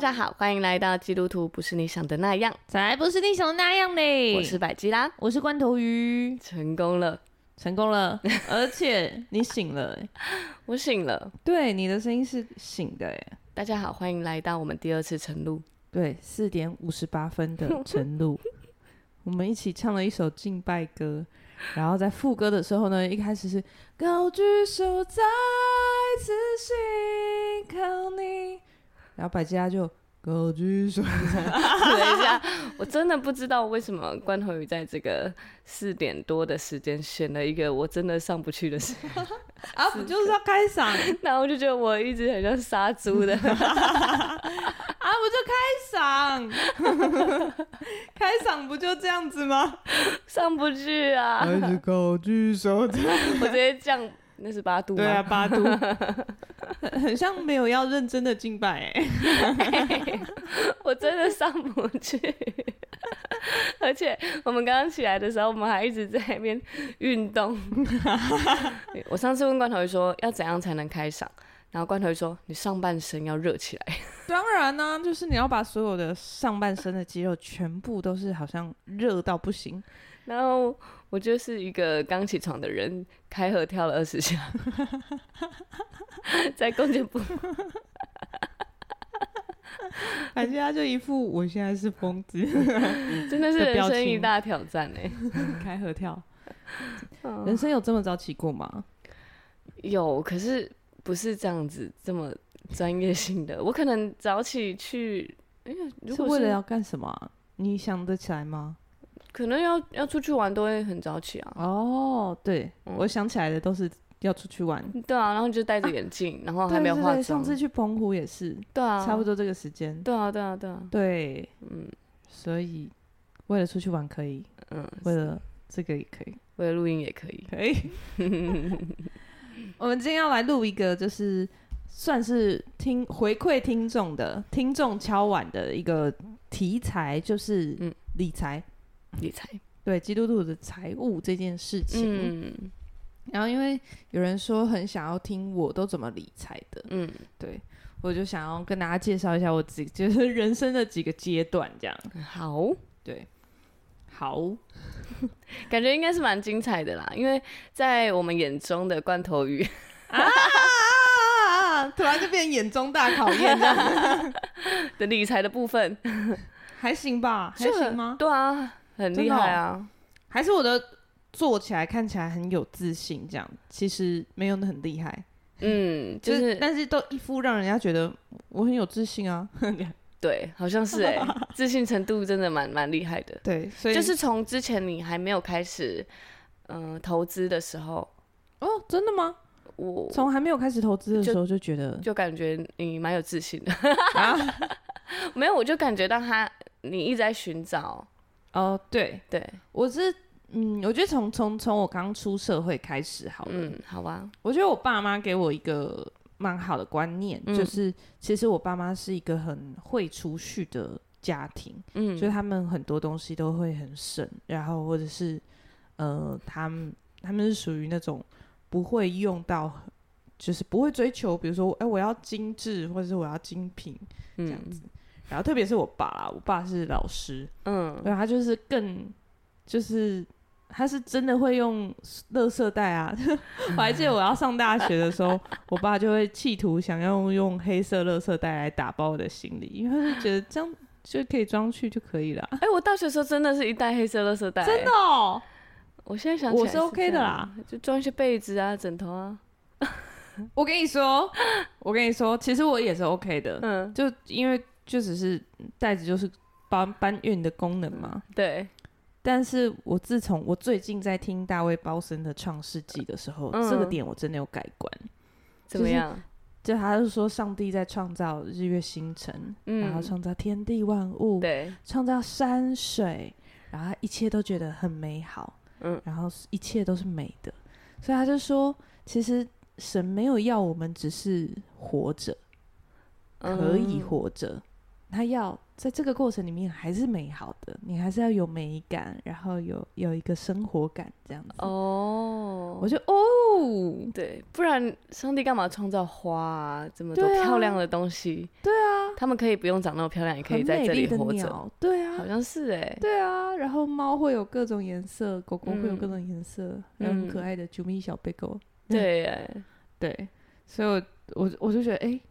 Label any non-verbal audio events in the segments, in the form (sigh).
家好，欢迎来到基督徒不是你想的那样，才不是你想的那样嘞！我是百基拉，我是罐头鱼，成功了，成功了，(laughs) 而且你醒了，我醒了，对，你的声音是醒的哎。大家好，欢迎来到我们第二次晨露，对，四点五十八分的晨露，(laughs) 我们一起唱了一首敬拜歌，然后在副歌的时候呢，一开始是高举手再次信靠你。然后百基拉就高举手，(laughs) 等一下，我真的不知道为什么关头鱼在这个四点多的时间选了一个我真的上不去的时间啊，不就是要开嗓？(laughs) 那我就觉得我一直很像杀猪的 (laughs) 啊，我就开嗓？开嗓不就这样子吗？上不去啊！还是高举手，我直接降。那是八度吗？对啊，八度，(laughs) 很像没有要认真的敬拜哎、欸，(laughs) 我真的上不去，(laughs) 而且我们刚刚起来的时候，我们还一直在那边运动。我上次问罐头说要怎样才能开嗓，然后罐头说你上半身要热起来。当然呢、啊，就是你要把所有的上半身的肌肉全部都是好像热到不行，然后。我就是一个刚起床的人，开合跳了二十下，(laughs) 在弓箭步，而且他就一副我现在是疯子，(laughs) 真的是人生一大挑战哎，(laughs) 开合跳，人生有这么早起过吗？有，可是不是这样子这么专业性的，我可能早起去，哎、欸，是为了要干什么？你想得起来吗？可能要要出去玩都会很早起啊。哦，对，嗯、我想起来的都是要出去玩。对啊，然后就戴着眼镜，啊、然后还没有化妆。对对对，上次去澎湖也是。对啊。差不多这个时间。对啊，对啊，对啊。对，嗯，所以为了出去玩可以，嗯，为了这个也可以，为了录音也可以，可以。(laughs) 我们今天要来录一个，就是算是听回馈听众的听众敲碗的一个题材，就是嗯，理财。理财对基督徒的财务这件事情，嗯，然后因为有人说很想要听我都怎么理财的，嗯，对，我就想要跟大家介绍一下我自己就是人生的几个阶段，这样好，对，好，感觉应该是蛮精彩的啦，因为在我们眼中的罐头鱼啊，突然就变眼中大考验这样 (laughs) 的理财的部分，还行吧？还行吗？对啊。很厉害啊、哦！还是我的做起来看起来很有自信，这样其实没有很厉害。嗯，就是、就是，但是都一副让人家觉得我很有自信啊。(laughs) 对，好像是哎、欸，(laughs) 自信程度真的蛮蛮厉害的。对，所以就是从之前你还没有开始嗯、呃、投资的时候，哦，真的吗？我从还没有开始投资的时候就觉得，就，就感觉你蛮有自信的。啊、(laughs) 没有，我就感觉到他，你一直在寻找。哦，对对，我是嗯，我觉得从从从我刚出社会开始好了，嗯，好吧。我觉得我爸妈给我一个蛮好的观念，嗯、就是其实我爸妈是一个很会储蓄的家庭，嗯，所以他们很多东西都会很省，然后或者是呃，他们他们是属于那种不会用到，就是不会追求，比如说哎，我要精致或者是我要精品这样子。嗯然后特别是我爸啦，我爸是老师，嗯，对，他就是更，就是他是真的会用垃圾袋啊。(laughs) 我还记得我要上大学的时候，我爸就会企图想要用黑色垃圾袋来打包我的行李，因为他是觉得这样就可以装去就可以了。哎，我大学时候真的是一袋黑色垃圾袋，真的哦。我现在想起来我是 OK 的啦，就装一些被子啊、枕头啊。我跟你说，我跟你说，其实我也是 OK 的，嗯，就因为。就只是袋子，就是搬搬运的功能嘛。对。但是我自从我最近在听大卫鲍森的《创世纪》的时候，嗯，这个点我真的有改观。怎么样？就他是说，上帝在创造日月星辰，嗯，然后创造天地万物，对，创造山水，然后一切都觉得很美好，嗯，然后一切都是美的，所以他就说，其实神没有要我们只是活着，可以活着，嗯、他要在这个过程里面还是美好的，你还是要有美感，然后有有一个生活感这样子。哦，我就哦，对，不然上帝干嘛创造花啊，这么多漂亮的东西？对啊，他们可以不用长那么漂亮，也可以在这里活着。对啊，好像是哎、欸。对啊，然后猫会有各种颜色，狗狗会有各种颜色，还有很可爱的啾咪小贝狗。(laughs) 对、欸，对，所以我我我就觉得，哎、欸，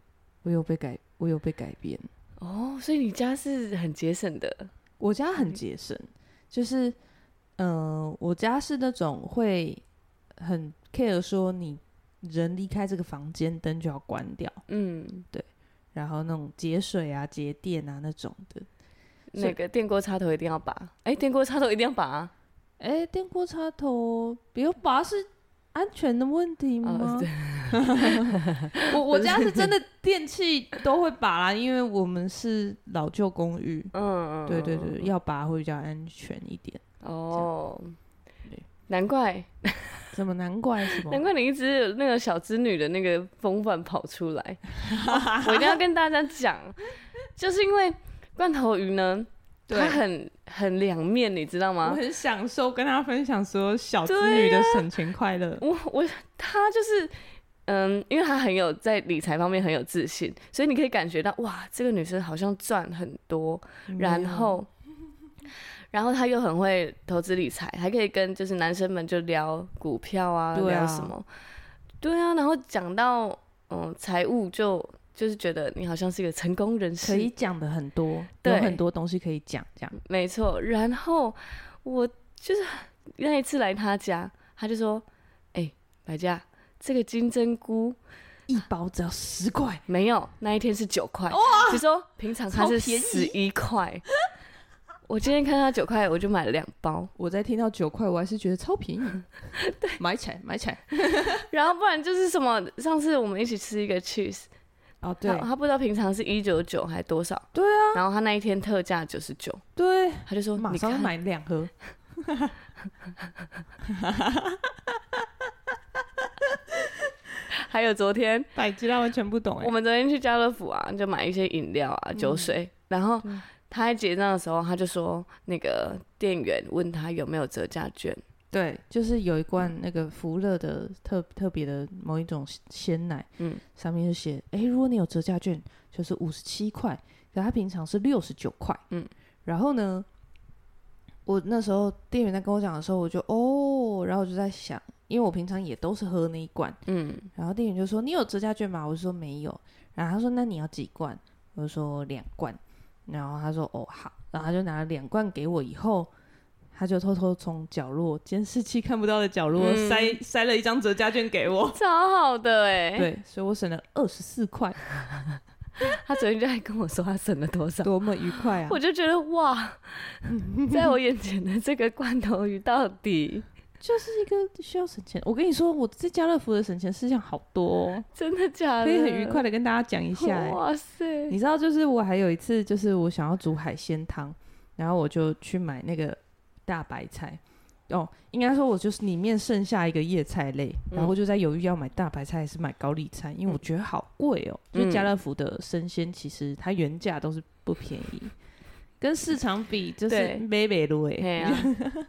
我有被改，我有被改变哦。所以你家是很节省的，我家很节省，就是，嗯、呃，我家是那种会很 care 说，你人离开这个房间，灯就要关掉，嗯，对，然后那种节水啊、节电啊那种的，那个电锅插头一定要拔，哎、欸，电锅插头一定要拔，哎、欸，电锅插头不要拔是。安全的问题吗？哦、(laughs) (laughs) 我我家是真的 (laughs) 电器都会拔啦，因为我们是老旧公寓。嗯嗯，对对对，要拔会比较安全一点。哦，难怪，怎么难怪什么？难怪你一直有那个小织女的那个风范跑出来。我一定要跟大家讲，就是因为罐头鱼呢。它很很两面，你知道吗？我很享受跟他分享所有小资女的省钱快乐。我我他就是，嗯，因为他很有在理财方面很有自信，所以你可以感觉到哇，这个女生好像赚很多，然后，然后她又很会投资理财，还可以跟就是男生们就聊股票啊，啊聊什么，对啊，然后讲到嗯财务就。就是觉得你好像是一个成功人士，可以讲的很多，有很多东西可以讲，这样没错。然后我就是 (laughs) 那一次来他家，他就说：“哎、欸，白嘉，这个金针菇一包只要十块，没有，那一天是九块。哇，你说平常它是十一块，我今天看到九块，我就买了两包。我在听到九块，我还是觉得超便宜，(laughs) 对，买起来，买起来。(laughs) 然后不然就是什么，上次我们一起吃一个 cheese。哦，对，他不知道平常是一九九还多少，对啊，然后他那一天特价九十九，对，他就说马上买两盒，(laughs) 还有昨天，百吉拉完全不懂哎，我们昨天去家乐福啊，就买一些饮料啊、酒水，嗯、然后他在结账的时候，他就说那个店员问他有没有折价券。对，就是有一罐那个福乐的特特别的某一种鲜奶，嗯，上面就写，哎，如果你有折价券，就是五十七块，可它平常是六十九块，嗯，然后呢，我那时候店员在跟我讲的时候，我就哦，然后我就在想，因为我平常也都是喝那一罐，嗯，然后店员就说你有折价券吗？我就说没有，然后他说那你要几罐？我就说两罐，然后他说哦好，然后他就拿了两罐给我以后。他就偷偷从角落监视器看不到的角落、嗯、塞塞了一张折价券给我，超好的哎、欸！(laughs) 对，所以我省了二十四块。(laughs) 他昨天就还跟我说他省了多少，多么愉快啊！我就觉得哇，(laughs) 在我眼前的这个罐头鱼到底就是一个需要省钱。我跟你说，我在家乐福的省钱事项好多、哦，真的假的？可以很愉快的跟大家讲一下、欸。哇塞！你知道，就是我还有一次，就是我想要煮海鲜汤，然后我就去买那个。大白菜哦，应该说我就是里面剩下一个叶菜类，嗯、然后就在犹豫要买大白菜还是买高丽菜，因为我觉得好贵哦。嗯、就家乐福的生鲜其实它原价都是不便宜，跟市场比就是美美的哎。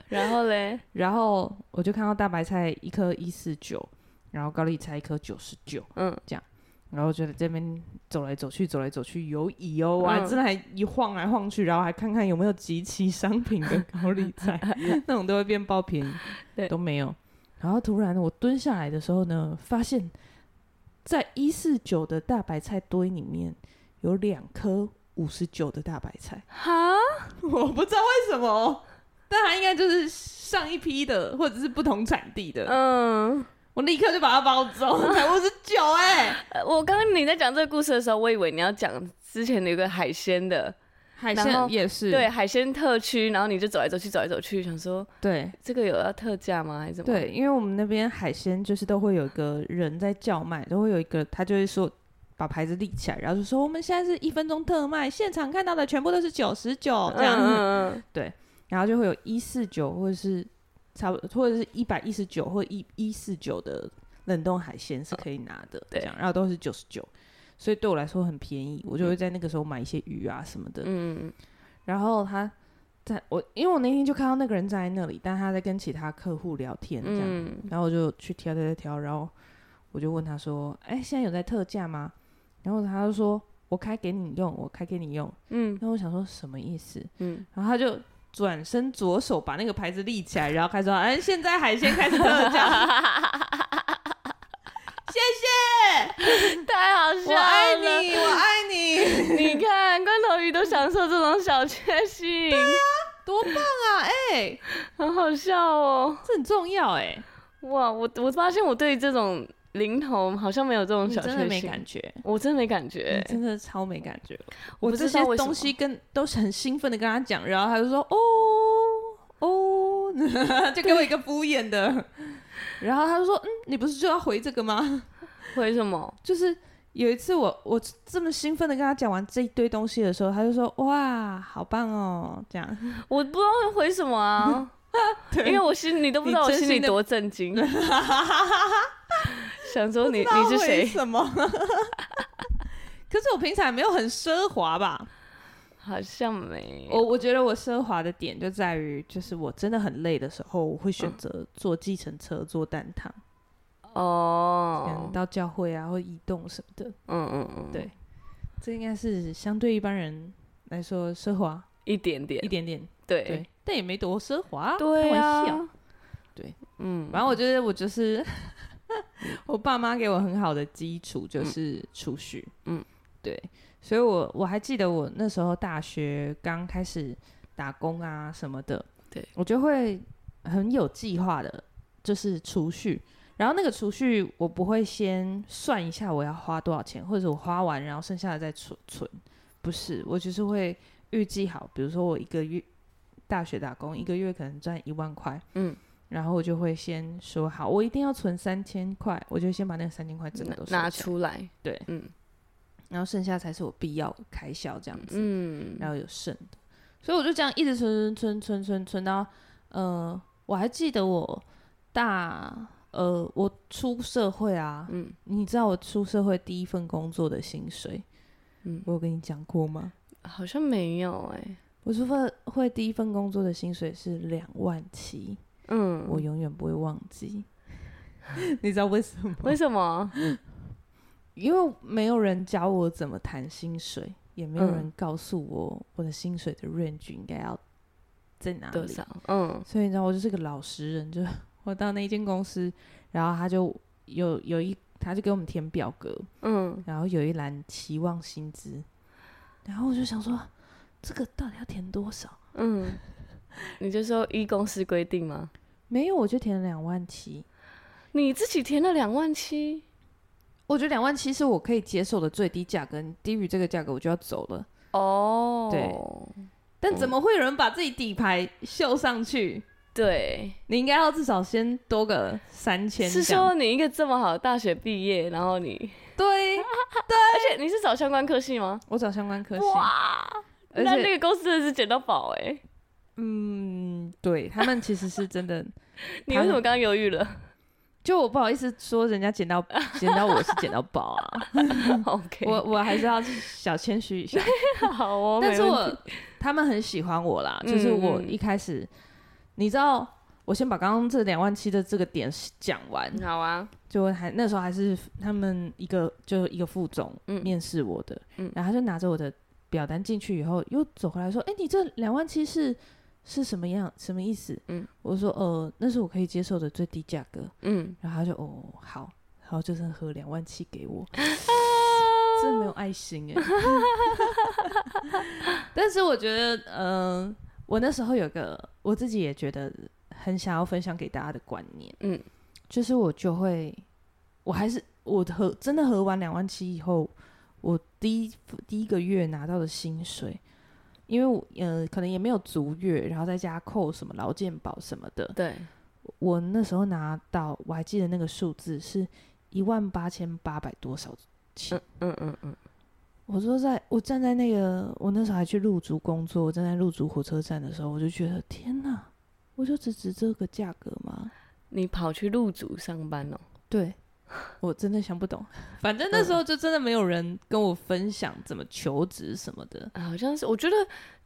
然后嘞，然后我就看到大白菜一颗一四九，然后高丽菜一颗九十九，嗯，这样。然后觉得这边走来走去，走来走去有椅哦，我还真的还一晃来晃去，然后还看看有没有集期商品的高利菜，(laughs) 那种都会变爆便宜，对，都没有。然后突然我蹲下来的时候呢，发现在一四九的大白菜堆里面有两颗五十九的大白菜，哈，(laughs) 我不知道为什么，但它应该就是上一批的，或者是不同产地的，嗯。我立刻就把它包走，才五十九哎！我刚刚你在讲这个故事的时候，我以为你要讲之前有个海鲜的海鲜也是对海鲜特区，然后你就走来走去，走来走去，想说对这个有要特价吗？还是怎么？对，因为我们那边海鲜就是都会有一个人在叫卖，都会有一个他就会说把牌子立起来，然后就说我们现在是一分钟特卖，现场看到的全部都是九十九这样子，嗯嗯对，然后就会有一四九或者是。差不多，或者是一百一十九或一一四九的冷冻海鲜是可以拿的，对，然后都是九十九，所以对我来说很便宜，我就会在那个时候买一些鱼啊什么的。嗯，然后他在我，因为我那天就看到那个人站在那里，但他在跟其他客户聊天这样，嗯、然后我就去挑挑挑挑，然后我就问他说：“哎、欸，现在有在特价吗？”然后他就说：“我开给你用，我开给你用。”嗯，那我想说什么意思？嗯，然后他就。转身左手把那个牌子立起来，然后开始说：“哎，现在海鲜开始特价，(laughs) 谢谢，太好笑了，我爱你，我爱你。你看，罐头鱼都享受这种小确幸，对啊，多棒啊！哎、欸，很好笑哦，这很重要哎、欸。哇，我我发现我对这种。”零头好像没有这种小确幸，真的没感觉，我真的没感觉，真的超没感觉。我这些东西跟都是很兴奋的跟他讲，然后他就说哦哦，(laughs) 就给我一个敷衍的。然后他就说嗯，你不是就要回这个吗？(laughs) 回什么？就是有一次我我这么兴奋的跟他讲完这一堆东西的时候，他就说哇，好棒哦，这样。我不知道会回什么啊，对 (laughs) (laughs) 因为我心里都不知道我心里多震惊。(laughs) 想说你你是谁？什么？(laughs) 可是我平常也没有很奢华吧？好像没。我我觉得我奢华的点就在于，就是我真的很累的时候，我会选择坐计程车、坐单趟。哦。到教会啊，或移动什么的。嗯嗯嗯。对，这应该是相对一般人来说奢华一点点，一点点。对。对。但也没多奢华。对啊。对。嗯。反正我觉得我就是。(laughs) 我爸妈给我很好的基础，就是储蓄。嗯，对，所以我我还记得我那时候大学刚开始打工啊什么的，对，我就会很有计划的，就是储蓄。然后那个储蓄，我不会先算一下我要花多少钱，或者我花完然后剩下的再存存，不是，我就是会预计好，比如说我一个月大学打工，一个月可能赚一万块，嗯。然后我就会先说好，我一定要存三千块，我就先把那三千块整个都拿出来，对，嗯，然后剩下才是我必要开销这样子，嗯，然后有剩的，所以我就这样一直存存存存存到，呃，我还记得我大，呃，我出社会啊，嗯，你知道我出社会第一份工作的薪水，嗯，我有跟你讲过吗？好像没有哎、欸，我出份会第一份工作的薪水是两万七。嗯，我永远不会忘记。(laughs) 你知道为什么？为什么？因为没有人教我怎么谈薪水，也没有人告诉我我的薪水的 range 应该要在哪里。多少？嗯，所以你知道，我就是个老实人。就我到那间公司，然后他就有有一，他就给我们填表格，嗯，然后有一栏期望薪资，然后我就想说，这个到底要填多少？嗯，你就说一公司规定吗？没有，我就填了两万七。你自己填了两万七？我觉得两万七是我可以接受的最低价格，低于这个价格我就要走了。哦，对。但怎么会有人把自己底牌秀上去？对，你应该要至少先多个三千。是说你一个这么好的大学毕业，然后你对 (laughs) 对，而且你是找相关科系吗？我找相关科系。哇，且那那个公司真的是捡到宝哎、欸。嗯，对他们其实是真的。(laughs) 你为什么刚刚犹豫了？就我不好意思说，人家捡到 (laughs) 捡到我是捡到宝啊。OK，我我还是要小谦虚一下。好哦，但是我他们很喜欢我啦。就是我一开始，嗯、你知道，我先把刚刚这两万七的这个点讲完。好啊，就还那时候还是他们一个就一个副总面试我的，嗯、然后他就拿着我的表单进去以后，又走回来说：“哎、欸，你这两万七是？”是什么样？什么意思？嗯，我说呃，那是我可以接受的最低价格。嗯，然后他就哦好，然后就剩合两万七给我，(laughs) 啊、真的没有爱心哎。(laughs) 但是我觉得，嗯、呃，我那时候有个我自己也觉得很想要分享给大家的观念，嗯，就是我就会，我还是我合真的合完两万七以后，我第一第一个月拿到的薪水。因为我呃，可能也没有足月，然后再加扣什么劳健保什么的。对，我那时候拿到，我还记得那个数字是一万八千八百多少钱。嗯嗯嗯嗯。我说在，我站在那个，我那时候还去入竹工作，我站在入竹火车站的时候，我就觉得天哪，我就只值这个价格吗？你跑去入竹上班哦？对，(laughs) 我真的想不懂。(laughs) 反正那时候就真的没有人跟我分享怎么求职什么的。好像是，我觉得。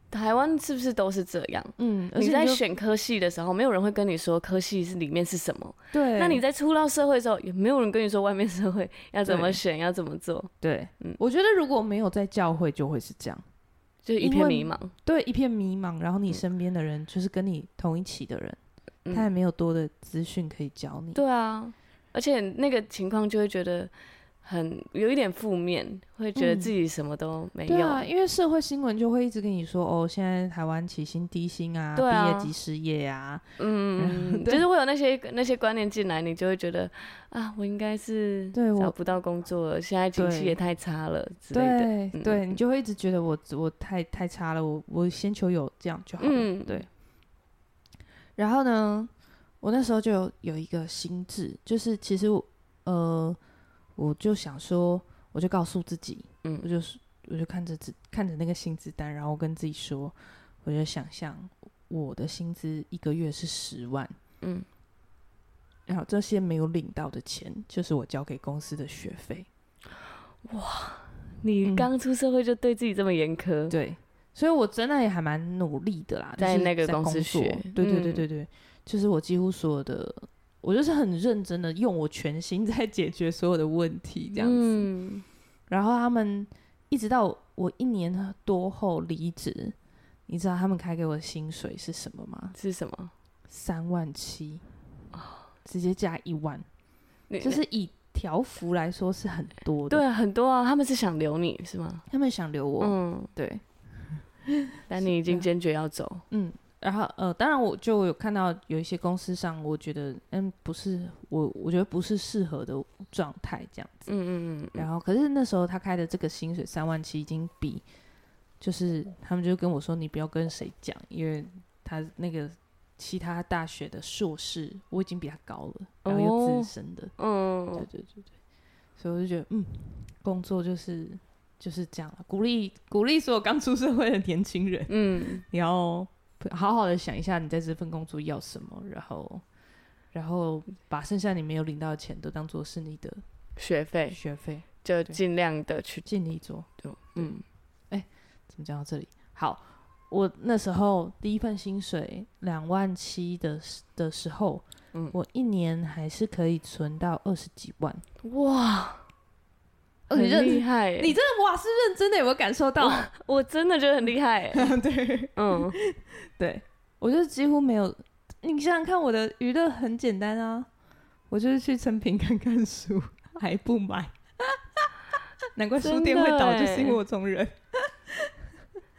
台湾是不是都是这样？嗯，你在选科系的时候，没有人会跟你说科系是里面是什么。对。那你在出到社会的时候，也没有人跟你说外面社会要怎么选，要怎么做。对，嗯，我觉得如果没有在教会，就会是这样，就一片迷茫。对，一片迷茫。然后你身边的人，就是跟你同一起的人，嗯、他也没有多的资讯可以教你。对啊，而且那个情况就会觉得。很有一点负面，会觉得自己什么都没有。嗯、对啊，因为社会新闻就会一直跟你说，哦，现在台湾起薪低薪啊，毕、啊、业即失业啊，嗯，(laughs) 就是会有那些那些观念进来，你就会觉得啊，我应该是找不到工作了，现在经济也太差了之类的。对，嗯、对你就会一直觉得我我太太差了，我我先求有这样就好了。嗯、对。然后呢，我那时候就有有一个心智，就是其实我呃。我就想说，我就告诉自己，嗯，我就是，我就看着自看着那个薪资单，然后跟自己说，我就想象我的薪资一个月是十万，嗯，然后这些没有领到的钱，就是我交给公司的学费。哇，你刚出社会就对自己这么严苛？嗯，对，所以我真的也还蛮努力的啦，在那个公司学，对对对对对，嗯，就是我几乎所有的。我就是很认真的用我全心 (laughs) 在解决所有的问题，这样子。嗯、然后他们一直到我一年多后离职，你知道他们开给我的薪水是什么吗？是什么？三万七，直接加一万，就是以条幅来说是很多的。对啊，很多啊。他们是想留你是吗？他们想留我。嗯，对。(laughs) 但你已经坚决要走。嗯。然后呃，当然我就有看到有一些公司上，我觉得嗯不是我，我觉得不是适合的状态这样子。嗯嗯嗯。然后可是那时候他开的这个薪水三万七，已经比就是他们就跟我说，你不要跟谁讲，因为他那个其他大学的硕士我已经比他高了，然后又资深的。嗯、哦。对对对对。所以我就觉得嗯，工作就是就是这样了，鼓励鼓励所有刚出社会的年轻人。嗯。然后。好好的想一下，你在这份工作要什么，然后，然后把剩下你没有领到的钱都当做是你的学费，学费就尽量的去尽力做。就，嗯，哎，怎么讲到这里？好，我那时候第一份薪水两万七的的时候，嗯，我一年还是可以存到二十几万。哇！很厉害，你真的哇是认真的，有没有感受到？我，我真的觉得很厉害。对，(laughs) 嗯，对，我就几乎没有。你想想看，我的娱乐很简单啊，我就是去成品看看书，还不买。难怪书店会倒，就是因为我这种人。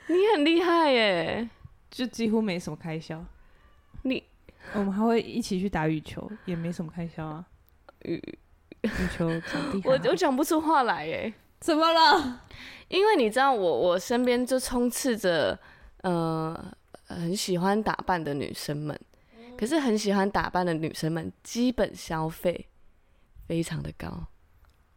你很厉害耶，就几乎没什么开销。你，我们还会一起去打羽球，也没什么开销啊。羽羽球场地，我我讲不出话来耶，怎么了？因为你知道我，我我身边就充斥着呃很喜欢打扮的女生们，可是很喜欢打扮的女生们，基本消费非常的高。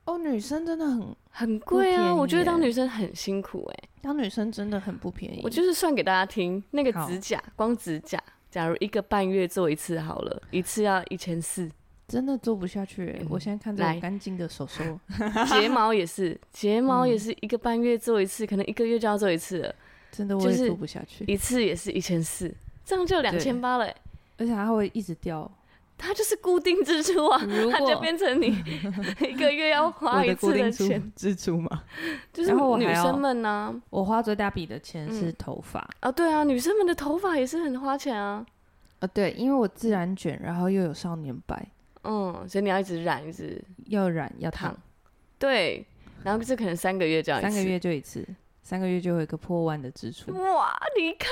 哦，女生真的很很贵啊！我觉得当女生很辛苦哎，当女生真的很不便宜。我就是算给大家听，那个指甲，光指甲，假如一个半月做一次好了，一次要一千四。真的做不下去、欸，嗯、我现在看着干净的手手，(laughs) 睫毛也是，睫毛也是一个半月做一次，嗯、可能一个月就要做一次了。真的我也做不下去，一次也是一千四，这样就两千八了、欸。而且它会一直掉，它就是固定支出啊，它就变成你 (laughs) 一个月要花一次的钱支出嘛。就是女生们呢、啊，我花最大笔的钱是头发、嗯、啊，对啊，女生们的头发也是很花钱啊。啊，对，因为我自然卷，然后又有少年白。嗯，所以你要一直染，一直要染要烫，对，然后这可能三个月这样，三个月就一次，三个月就会有一个破万的支出。哇，你看，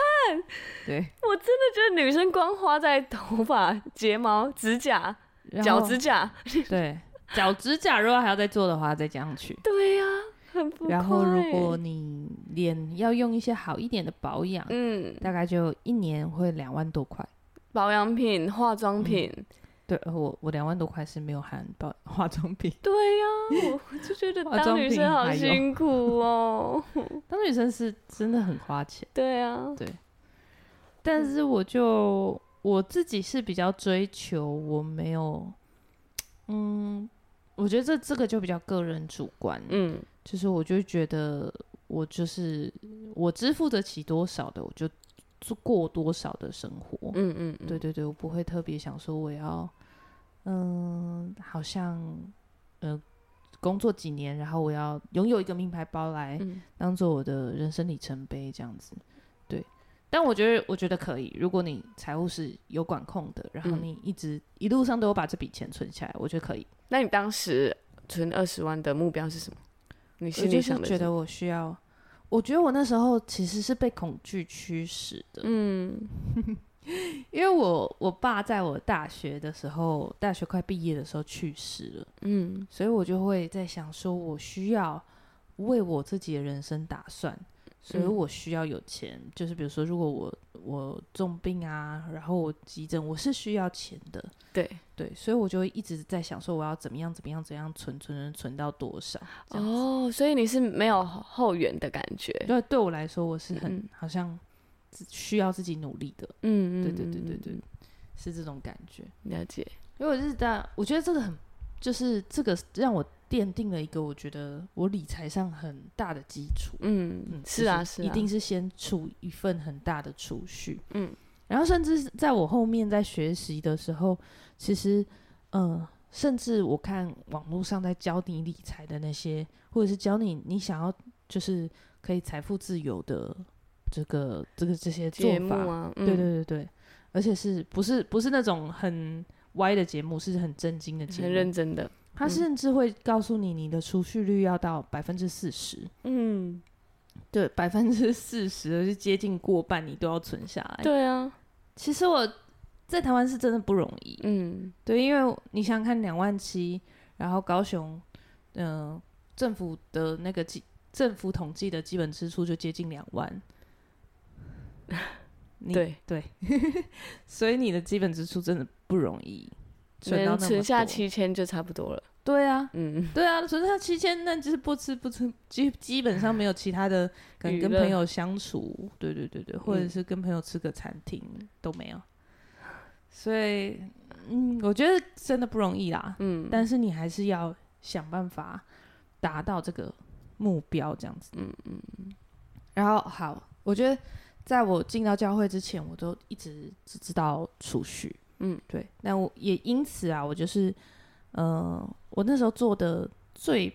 对，我真的觉得女生光花在头发、(laughs) 睫毛、指甲、脚指甲，对，脚指甲如果还要再做的话，再加上去。(laughs) 对呀、啊，很不。然后如果你脸要用一些好一点的保养，嗯，大概就一年会两万多块。保养品、化妆品。嗯对，我我两万多块是没有含包化妆品。(laughs) 对呀、啊，我就觉得当女生好辛苦哦。(laughs) 当女生是真的很花钱。对啊，对。但是我就我自己是比较追求，我没有，嗯，我觉得这这个就比较个人主观，嗯，就是我就觉得我就是我支付得起多少的，我就做过多少的生活，嗯嗯，嗯，对对对，我不会特别想说我要，嗯，好像，呃，工作几年，然后我要拥有一个名牌包来当做我的人生里程碑这样子。对但我觉得，我觉得可以。如果你财务是有管控的，然后你一直、嗯、一路上都有把这笔钱存下来，我觉得可以。那你当时存二十万的目标是什么？你心里想的？我觉得我需要。我觉得我那时候其实是被恐惧驱使的。嗯，(laughs) 因为我我爸在我大学的时候，大学快毕业的时候去世了。嗯，所以我就会在想，说我需要为我自己的人生打算。所以我需要有钱，嗯、就是比如说，如果我我重病啊，然后我急诊，我是需要钱的。对对，所以我就一直在想说，我要怎么样怎么样怎么样存存存存到多少？哦，所以你是没有后援的感觉？对，对我来说，我是很、嗯、好像需要自己努力的。嗯对对对对对，是这种感觉。了解，因为我是在，我觉得这个很，就是这个让我。奠定了一个我觉得我理财上很大的基础。嗯嗯，是啊是啊，一定是先储一份很大的储蓄。嗯，然后甚至在我后面在学习的时候，其实，嗯，甚至我看网络上在教你理财的那些，或者是教你你想要就是可以财富自由的这个这个这些做法啊，对对对对，而且是不是不是那种很歪的节目，是很正经的节目，很认真的。他甚至会告诉你，你的储蓄率要到百分之四十。嗯，对，百分之四十，是接近过半，你都要存下来。对啊，其实我在台湾是真的不容易。嗯，对，因为你想想看，两万七，然后高雄，嗯、呃，政府的那个基政府统计的基本支出就接近两万。(laughs) 对对，(laughs) 所以你的基本支出真的不容易。存存下七千就差不多了。对啊，嗯，对啊，存下七千，那就是不吃不吃，基基本上没有其他的，可能跟朋友相处，(laughs) 对对对对，或者是跟朋友吃个餐厅、嗯、都没有。所以，嗯，我觉得真的不容易啦。嗯，但是你还是要想办法达到这个目标，这样子。嗯嗯嗯。然后好，我觉得在我进到教会之前，我都一直只知道储蓄。嗯，对，那我也因此啊，我就是，呃，我那时候做的最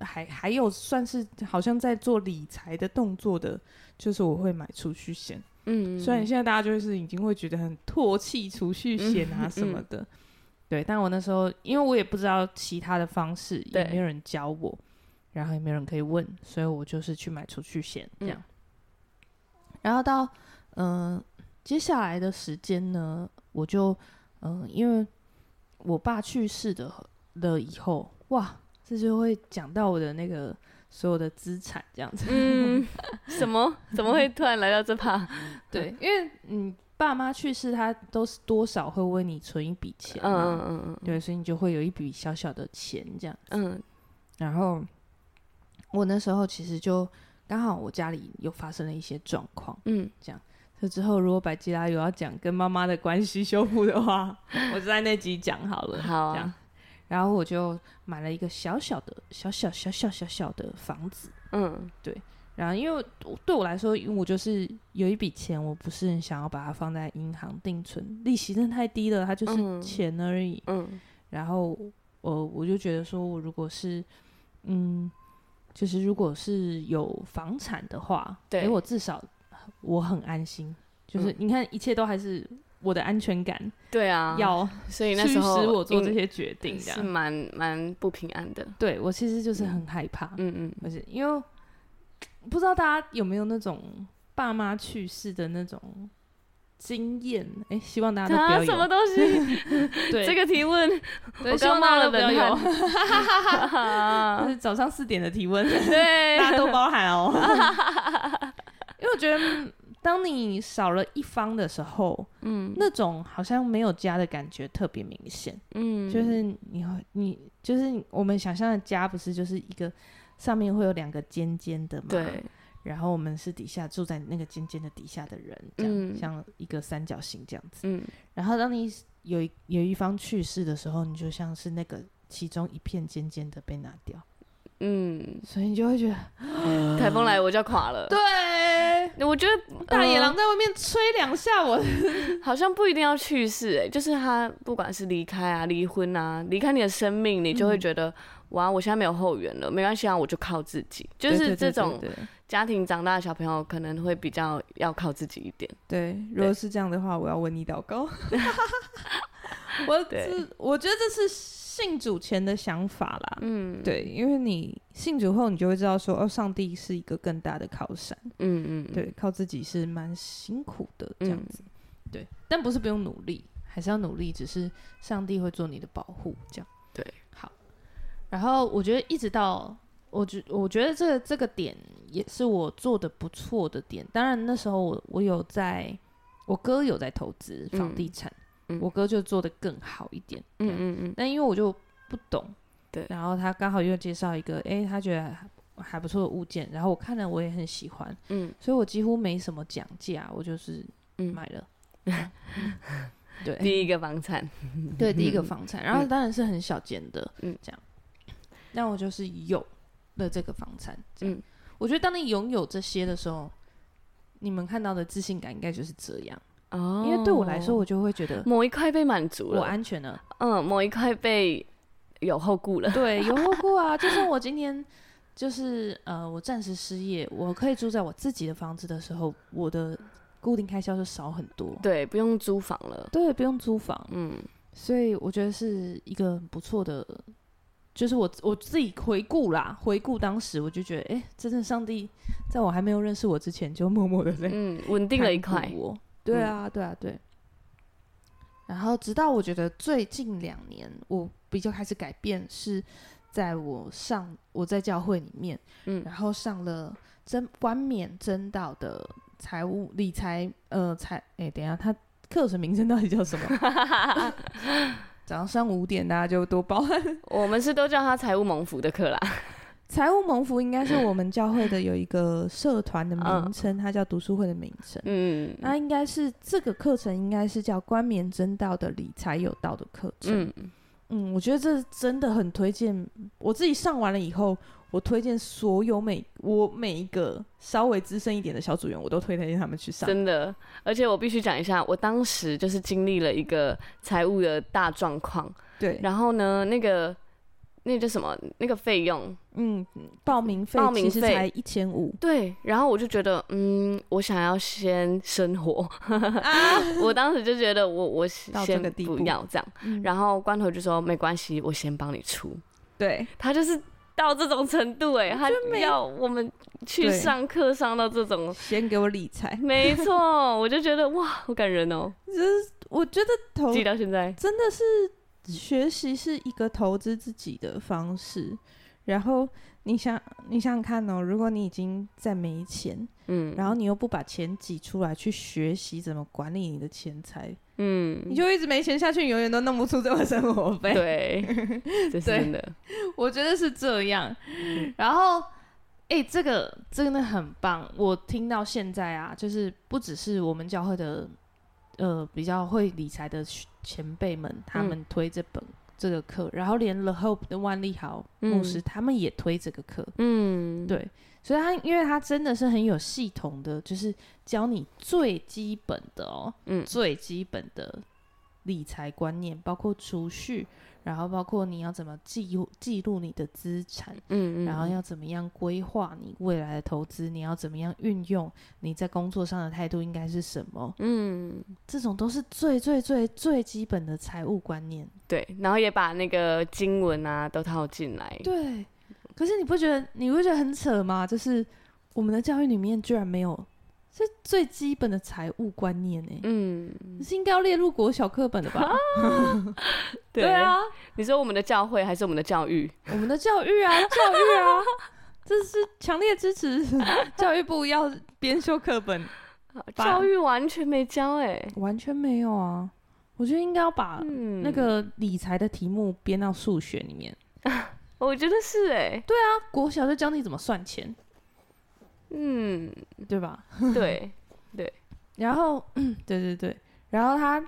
还还有算是好像在做理财的动作的，就是我会买储蓄险。嗯，虽然现在大家就是已经会觉得很唾弃储蓄险啊什么的，嗯嗯、对，但我那时候因为我也不知道其他的方式，也没有人教我，然后也没有人可以问，所以我就是去买储蓄险这样。嗯、然后到嗯。呃接下来的时间呢，我就嗯、呃，因为我爸去世的了以后，哇，这就会讲到我的那个所有的资产这样子。嗯，(laughs) 什么？怎么会突然来到这趴？(laughs) 对，因为你爸妈去世，他都是多少会为你存一笔钱。嗯嗯嗯嗯。对，所以你就会有一笔小小的钱这样。嗯。然后我那时候其实就刚好我家里又发生了一些状况。嗯，这样。这之后，如果百吉拉有要讲跟妈妈的关系修复的话，(laughs) 我就在那集讲好了。好、啊，这样，然后我就买了一个小小的、小小小小小小的房子。嗯，对。然后，因为对我来说，因为我就是有一笔钱，我不是很想要把它放在银行定存，利息真的太低了，它就是钱而已。嗯。嗯，然后我我就觉得说，我如果是嗯，就是如果是有房产的话，对、欸、我至少。我很安心，就是你看，一切都还是我的安全感。对啊，要 (laughs) 所以那时候使我做这些决定，是蛮蛮不平安的。对，我其实就是很害怕，嗯嗯，而且因为不知道大家有没有那种爸妈去世的那种经验？哎，希望大家都不要有。什么东西。(laughs) 对，这个提问，我刚骂了人有，(laughs) 就是早上四点的提问，对，大家都包含哦。(laughs) 因为我觉得，当你少了一方的时候，嗯，那种好像没有家的感觉特别明显，嗯，就是你会，你就是我们想象的家，不是就是一个上面会有两个尖尖的嘛，对，然后我们是底下住在那个尖尖的底下的人，这样，嗯，像一个三角形这样子，嗯，然后当你有一有一方去世的时候，你就像是那个其中一片尖尖的被拿掉。嗯，所以你就会觉得 (gasps) 台风来我就要垮了。对，我觉得大野狼在外面吹两下，我。(laughs) 好像不一定要去世，哎，就是他不管是离开啊、离婚啊、离开你的生命，你就会觉得、嗯、哇，我现在没有后援了，没关系啊，我就靠自己。就是这种家庭长大的小朋友可能会比较要靠自己一点。对，如果是这样的话，我要为你祷告。(laughs) 我是我觉得这是。信主前的想法啦，嗯，对，因为你信主后，你就会知道说，哦，上帝是一个更大的靠山，嗯嗯，对，靠自己是蛮辛苦的这样子，嗯，对，但不是不用努力，还是要努力，只是上帝会做你的保护，这样，对，好。然后我觉得一直到我觉我觉得这个这个点也是我做的不错的点，当然那时候我我有在，我哥有在投资房地产。嗯我哥就做的更好一点，嗯嗯嗯，但因为我就不懂，对，然后他刚好又介绍一个，哎，他觉得还不错的物件，然后我看了我也很喜欢，嗯，所以我几乎没什么讲价，我就是买了 (laughs) (laughs) 对，第一个房产，对，第一个房产，然后当然是很小间的，嗯，这样，那我就是有了这个房产，嗯，我觉得当你拥有这些的时候，你们看到的自信感应该就是这样。哦，因为对我来说，我就会觉得某一块被满足了，我安全了。嗯，某一块被有后顾了。对，(laughs) 有后顾啊。就算我今天就是呃，我暂时失业，我可以住在我自己的房子的时候，我的固定开销就少很多。对，不用租房了。对，不用租房。嗯，所以我觉得是一个很不错的，就是我我自己回顾啦，回顾当时，我就觉得，哎、欸，真的上帝在我还没有认识我之前，就默默的在嗯稳定了一块。对啊，对啊，对。然后直到我觉得最近两年，我比较开始改变，是在我上我在教会里面，嗯，然后上了真冠冕真道的财务理财，呃，财，哎，等一下，他课程名称到底叫什么？(laughs) 早上上五点，大家就多包涵。(laughs) 我们是都叫他财务蒙福的课啦。(laughs) 财务蒙福应该是我们教会的有一个社团的名称，它叫读书会的名称。嗯，那应该是这个课程应该是叫冠冕真道的理财有道的课程。嗯嗯，我觉得这真的很推荐。我自己上完了以后，我推荐所有每我每一个稍微资深一点的小组员，我都推荐他们去上。真的，而且我必须讲一下，我当时就是经历了一个财务的大状况。对，然后呢，那个。那个叫什么？那个费用，嗯，报名费，报名费才一千五。对，然后我就觉得，嗯，我想要先生活，啊、(laughs) 我当时就觉得我，我我先不要这样。嗯、然后关头就说没关系，我先帮你出。对，他就是到这种程度，哎，他要我们去上课上到这种，先给我理财。没错，我就觉得哇，好感人哦。(laughs) 就是我觉得投记到现在真的是。学习是一个投资自己的方式，然后你想，你想想看哦，如果你已经在没钱，嗯，然后你又不把钱挤出来去学习怎么管理你的钱财，嗯，你就一直没钱下去，你永远都弄不出这个生活费。对，(laughs) 这是真的，我觉得是这样。然后，哎，这个真的很棒，我听到现在啊，就是不只是我们教会的。呃，比较会理财的前辈们，他们推这本、嗯、这个课，然后连 The Hope 的万利豪牧师，嗯、他们也推这个课。嗯，对，所以他因为他真的是很有系统的，就是教你最基本的哦，嗯，最基本的理财观念，包括储蓄。然后包括你要怎么记录记录你的资产，嗯，嗯，然后要怎么样规划你未来的投资，你要怎么样运用你在工作上的态度应该是什么，嗯，这种都是最最最最基本的财务观念。对，然后也把那个经文啊都套进来。对，可是你不觉得你不觉得很扯吗？就是我们的教育里面居然没有。这最基本的财务观念呢？嗯，是应该要列入国小课本的吧？(laughs) 对，对啊，你说我们的教会还是我们的教育？我们的教育啊，(laughs) 教育啊，这是强烈支持 (laughs) 教育部要编修课本。教育完全没教哎、欸，完全没有啊！我觉得应该要把那个理财的题目编到数学里面。我觉得是哎、欸，对啊，国小就教你怎么算钱。嗯，对吧？(laughs) 对，对，然后，(clears throat) 对对对，然后他，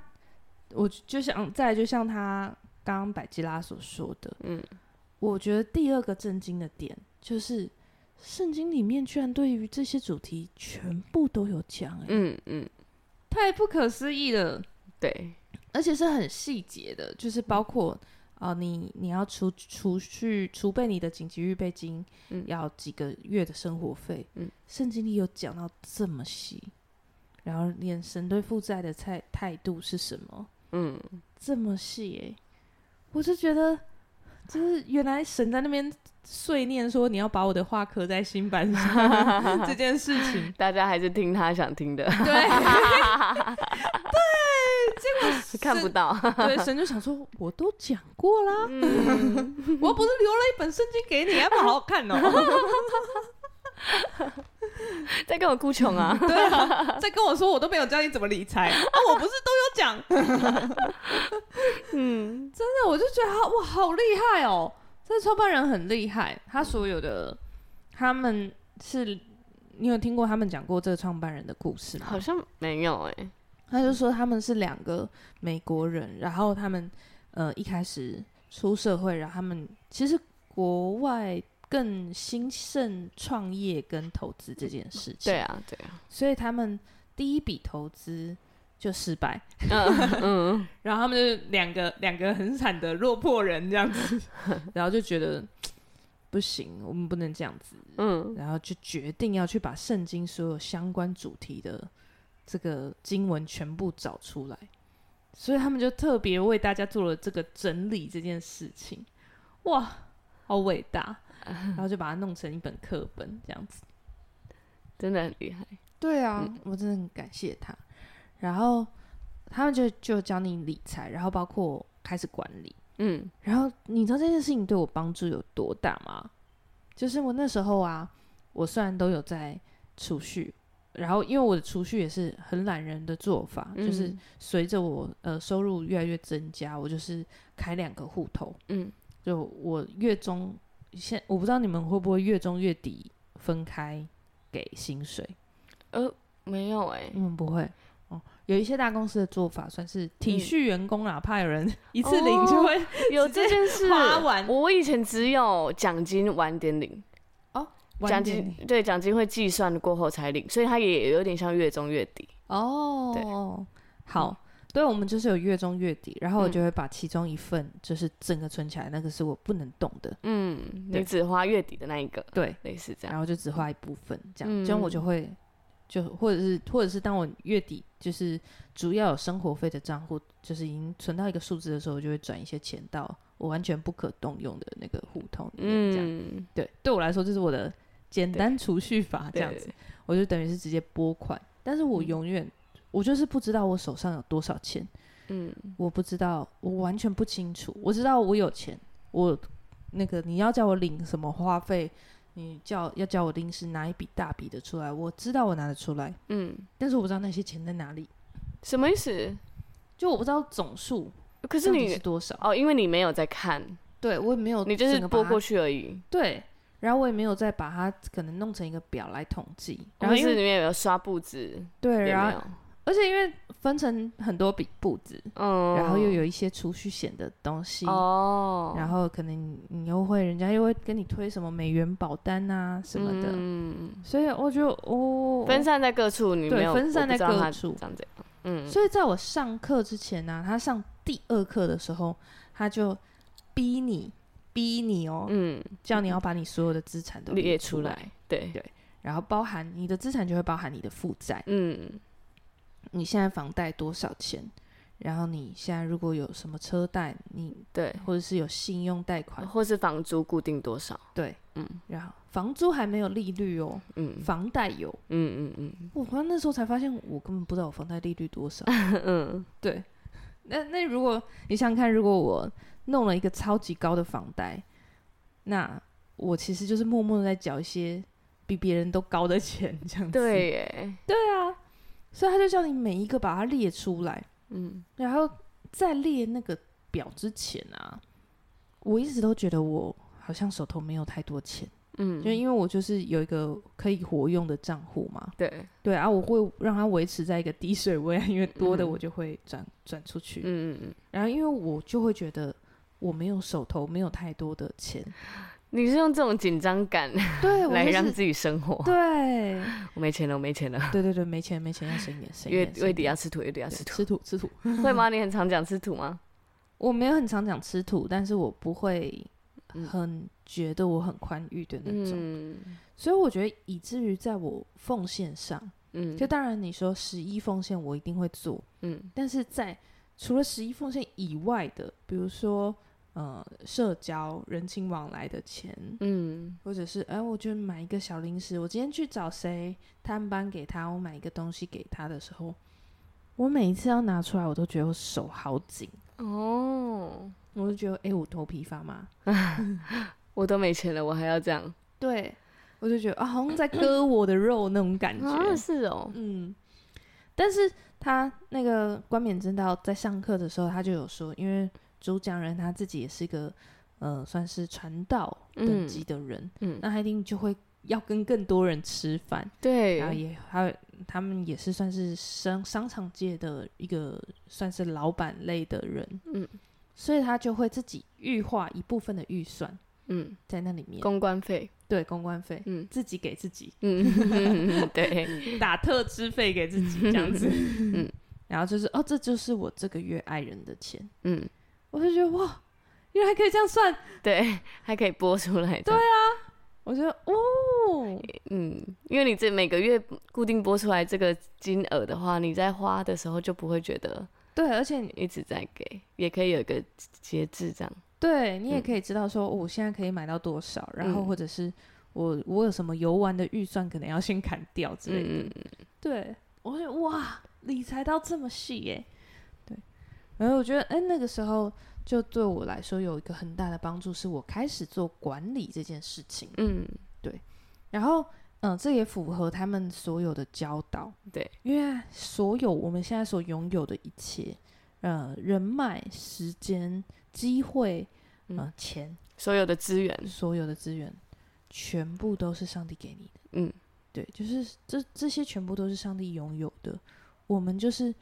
我就想再就像他刚刚百吉拉所说的，嗯，我觉得第二个震惊的点就是，圣经里面居然对于这些主题全部都有讲，欸，嗯嗯，太不可思议了，对，而且是很细节的，就是包括啊、呃，你你要储储蓄储备你的紧急预备金，嗯，要几个月的生活费，嗯，圣经里有讲到这么细，然后连神对负债的态态度是什么，嗯，这么细哎、欸，我就觉得，就是原来神在那边碎念说你要把我的话刻在心板上 (laughs) 这件事情，大家还是听他想听的，对，(laughs) (laughs) 对，(laughs) 结果看不到，对，神就想说我都讲过啦，嗯、我又不是留了一本圣经给你，还不好好看哦。(laughs) 在跟我哭穷啊！(laughs) 对啊，在跟我说我都没有教你怎么理财啊！我不是都有讲？嗯，真的，我就觉得他哇，好厉害哦！这创办人很厉害，他所有的他们是，你有听过他们讲过这个创办人的故事吗？好像没有哎、欸。他就说他们是两个美国人，然后他们呃一开始出社会，然后他们其实国外。更兴盛创业跟投资这件事情，对啊，对啊，所以他们第一笔投资就失败，嗯嗯，(laughs) 然后他们就两个两个很惨的落魄人这样子，(laughs) 然后就觉得不行，我们不能这样子，嗯，然后就决定要去把圣经所有相关主题的这个经文全部找出来，所以他们就特别为大家做了这个整理这件事情，哇，好伟大。然后就把它弄成一本课本，这样子，真的很厉害。对啊，嗯、我真的很感谢他。然后他们就就教你理财，然后包括开始管理。嗯，然后你知道这件事情对我帮助有多大吗？就是我那时候啊，我虽然都有在储蓄，然后因为我的储蓄也是很懒人的做法，嗯、就是随着我呃收入越来越增加，我就是开两个户头。嗯，就我月中。现我不知道你们会不会月中月底分开给薪水？呃，没有哎、欸，你们不会哦。有一些大公司的做法算是体恤员工啦，嗯、怕有人一次领就会、哦、有这件事花完。我以前只有奖金晚点领哦，奖金对奖金会计算过后才领，所以它也有点像月中月底哦。对，好。嗯对，我们就是有月中月底，然后我就会把其中一份就是整个存起来，嗯、那个是我不能动的。嗯，你只花月底的那一个，对，类似这样，然后就只花一部分这样，嗯、这样我就会就或者是或者是当我月底就是主要有生活费的账户，就是已经存到一个数字的时候，我就会转一些钱到我完全不可动用的那个户头里面。这样，嗯、对，对我来说这是我的简单储蓄法，这样子，我就等于是直接拨款，但是我永远。嗯我就是不知道我手上有多少钱，嗯，我不知道，我完全不清楚。我知道我有钱，我那个你要叫我领什么花费，你叫要叫我临时拿一笔大笔的出来，我知道我拿得出来，嗯，但是我不知道那些钱在哪里，什么意思？就我不知道总数，可是你是多少？哦，因为你没有在看，对我也没有，你就是拨过去而已，对，然后我也没有再把它可能弄成一个表来统计，然后因为里面有没有刷簿子，对，然后。而且因为分成很多笔簿子，嗯，然后又有一些储蓄险的东西，哦，然后可能你又会，人家又会跟你推什么美元保单啊什么的，嗯，所以我就哦，分散在各处，你没有，分散在各处，这样。子，嗯，所以在我上课之前呢、啊，他上第二课的时候，他就逼你，逼你哦，嗯，叫你要把你所有的资产都列出来，对。对，然后包含你的资产就会包含你的负债，嗯。你现在房贷多少钱？然后你现在如果有什么车贷，你对，或者是有信用贷款，或是房租固定多少？对，嗯，然后房租还没有利率哦，嗯，房贷有，嗯嗯嗯，我那时候才发现，我根本不知道我房贷利率多少，(laughs) 嗯，对。那那如果你想想看，如果我弄了一个超级高的房贷，那我其实就是默默的在缴一些比别人都高的钱，这样子，对耶，对啊。所以他就叫你每一个把它列出来，嗯，然后在列那个表之前啊，我一直都觉得我好像手头没有太多钱，嗯，就因为我就是有一个可以活用的账户嘛，对。对啊，我会让它维持在一个低水位，因为多的我就会转转出去，嗯嗯嗯，然后因为我就会觉得我没有手头没有太多的钱。你是用这种紧张感对来让自己生活？对，我没钱了，我没钱了。对对对，没钱没钱要省一点，省一点。月月底要吃土，月底要吃土，吃土吃土。会吗？你很常讲吃土吗？(laughs) 我没有很常讲吃土，但是我不会很觉得我很宽裕的那种。嗯、所以我觉得，以至于在我奉献上，嗯，就当然你说十一奉献，我一定会做，嗯，但是在除了十一奉献以外的，比如说。呃，社交、人情往来的钱，嗯，或者是哎、欸，我就买一个小零食。我今天去找谁探班给他，我买一个东西给他的时候，我每一次要拿出来，我都觉得我手好紧哦，我就觉得哎、欸，我头皮发麻，(laughs) 我都没钱了，我还要这样？对，我就觉得啊，好像在割我的肉那种感觉。啊、是哦，嗯。但是他那个冠冕真道在上课的时候，他就有说，因为。主讲人他自己也是一个，呃，算是传道等级的人，嗯，嗯，那他一定就会要跟更多人吃饭，对，然后也还有他们也是算是商商场界的一个算是老板类的人，嗯，所以他就会自己预划一部分的预算，嗯，在那里面。公关费，对，公关费，嗯，自己给自己，嗯，(laughs) 对，打特支费给自己这样子，嗯，(laughs) 然后就是哦，这就是我这个月爱人的钱，嗯。我就觉得哇，原来还可以这样算，对，(laughs) 还可以播出来。对啊，我觉得哦，嗯，因为你这每个月固定播出来这个金额的话，你在花的时候就不会觉得对，而且你一直在给，也可以有一个节制这样。对，你也可以知道说，我、嗯哦、现在可以买到多少，然后或者是我我有什么游玩的预算，可能要先砍掉之类的。嗯、对，我觉得哇，理财到这么细耶。然后我觉得，哎，那个时候就对我来说有一个很大的帮助，是我开始做管理这件事情。嗯，对。然后，嗯，这也符合他们所有的教导。对，因为所有我们现在所拥有的一切，呃，人脉、时间、机会，呃，嗯，钱，所有的资源，所有的资源，全部都是上帝给你的。嗯，对，就是这这些全部都是上帝拥有的。我们就是。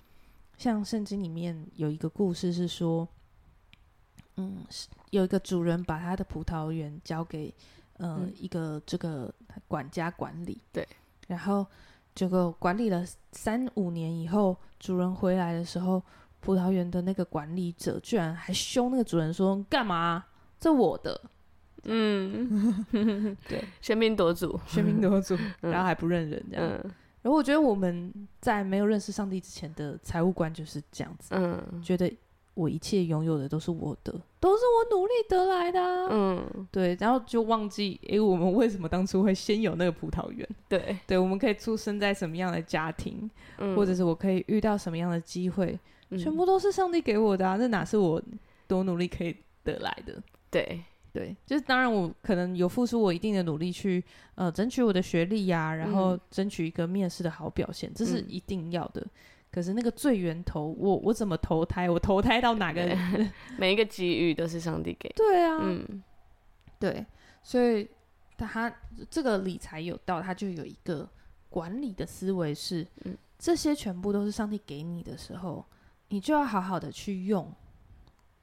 像圣经里面有一个故事是说，嗯，有一个主人把他的葡萄园交给，呃，嗯、一个这个管家管理，对，然后这个管理了三五年以后，主人回来的时候，葡萄园的那个管理者居然还凶那个主人说：“干嘛？这我的。”嗯，(laughs) 对，喧宾夺主，喧宾夺主，然后还不认人这样。嗯然后我觉得我们在没有认识上帝之前的财务观就是这样子，嗯，觉得我一切拥有的都是我的，都是我努力得来的，啊，嗯，对，然后就忘记，诶，我们为什么当初会先有那个葡萄园？对，对，我们可以出生在什么样的家庭，嗯，或者是我可以遇到什么样的机会，嗯，全部都是上帝给我的啊，那哪是我多努力可以得来的？对。对，就是当然，我可能有付出我一定的努力去呃争取我的学历呀、啊，然后争取一个面试的好表现，嗯、这是一定要的。可是那个最源头，我我怎么投胎？我投胎到哪个？(laughs) 每一个机遇都是上帝给。对啊，嗯，对，所以他这个理财有道，他就有一个管理的思维是，嗯，这些全部都是上帝给你的时候，你就要好好的去用，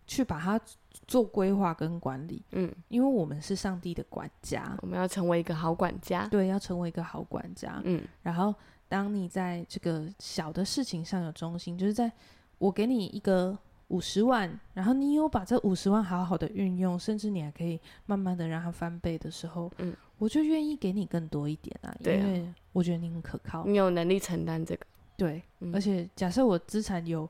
去把它。做规划跟管理，嗯，因为我们是上帝的管家，我们要成为一个好管家，对，要成为一个好管家，嗯。然后，当你在这个小的事情上有忠心，就是在我给你一个五十万，然后你有把这五十万好好的运用，甚至你还可以慢慢的让它翻倍的时候，嗯，我就愿意给你更多一点啊，对啊，因为我觉得你很可靠，你有能力承担这个，对，嗯，而且假设我资产有。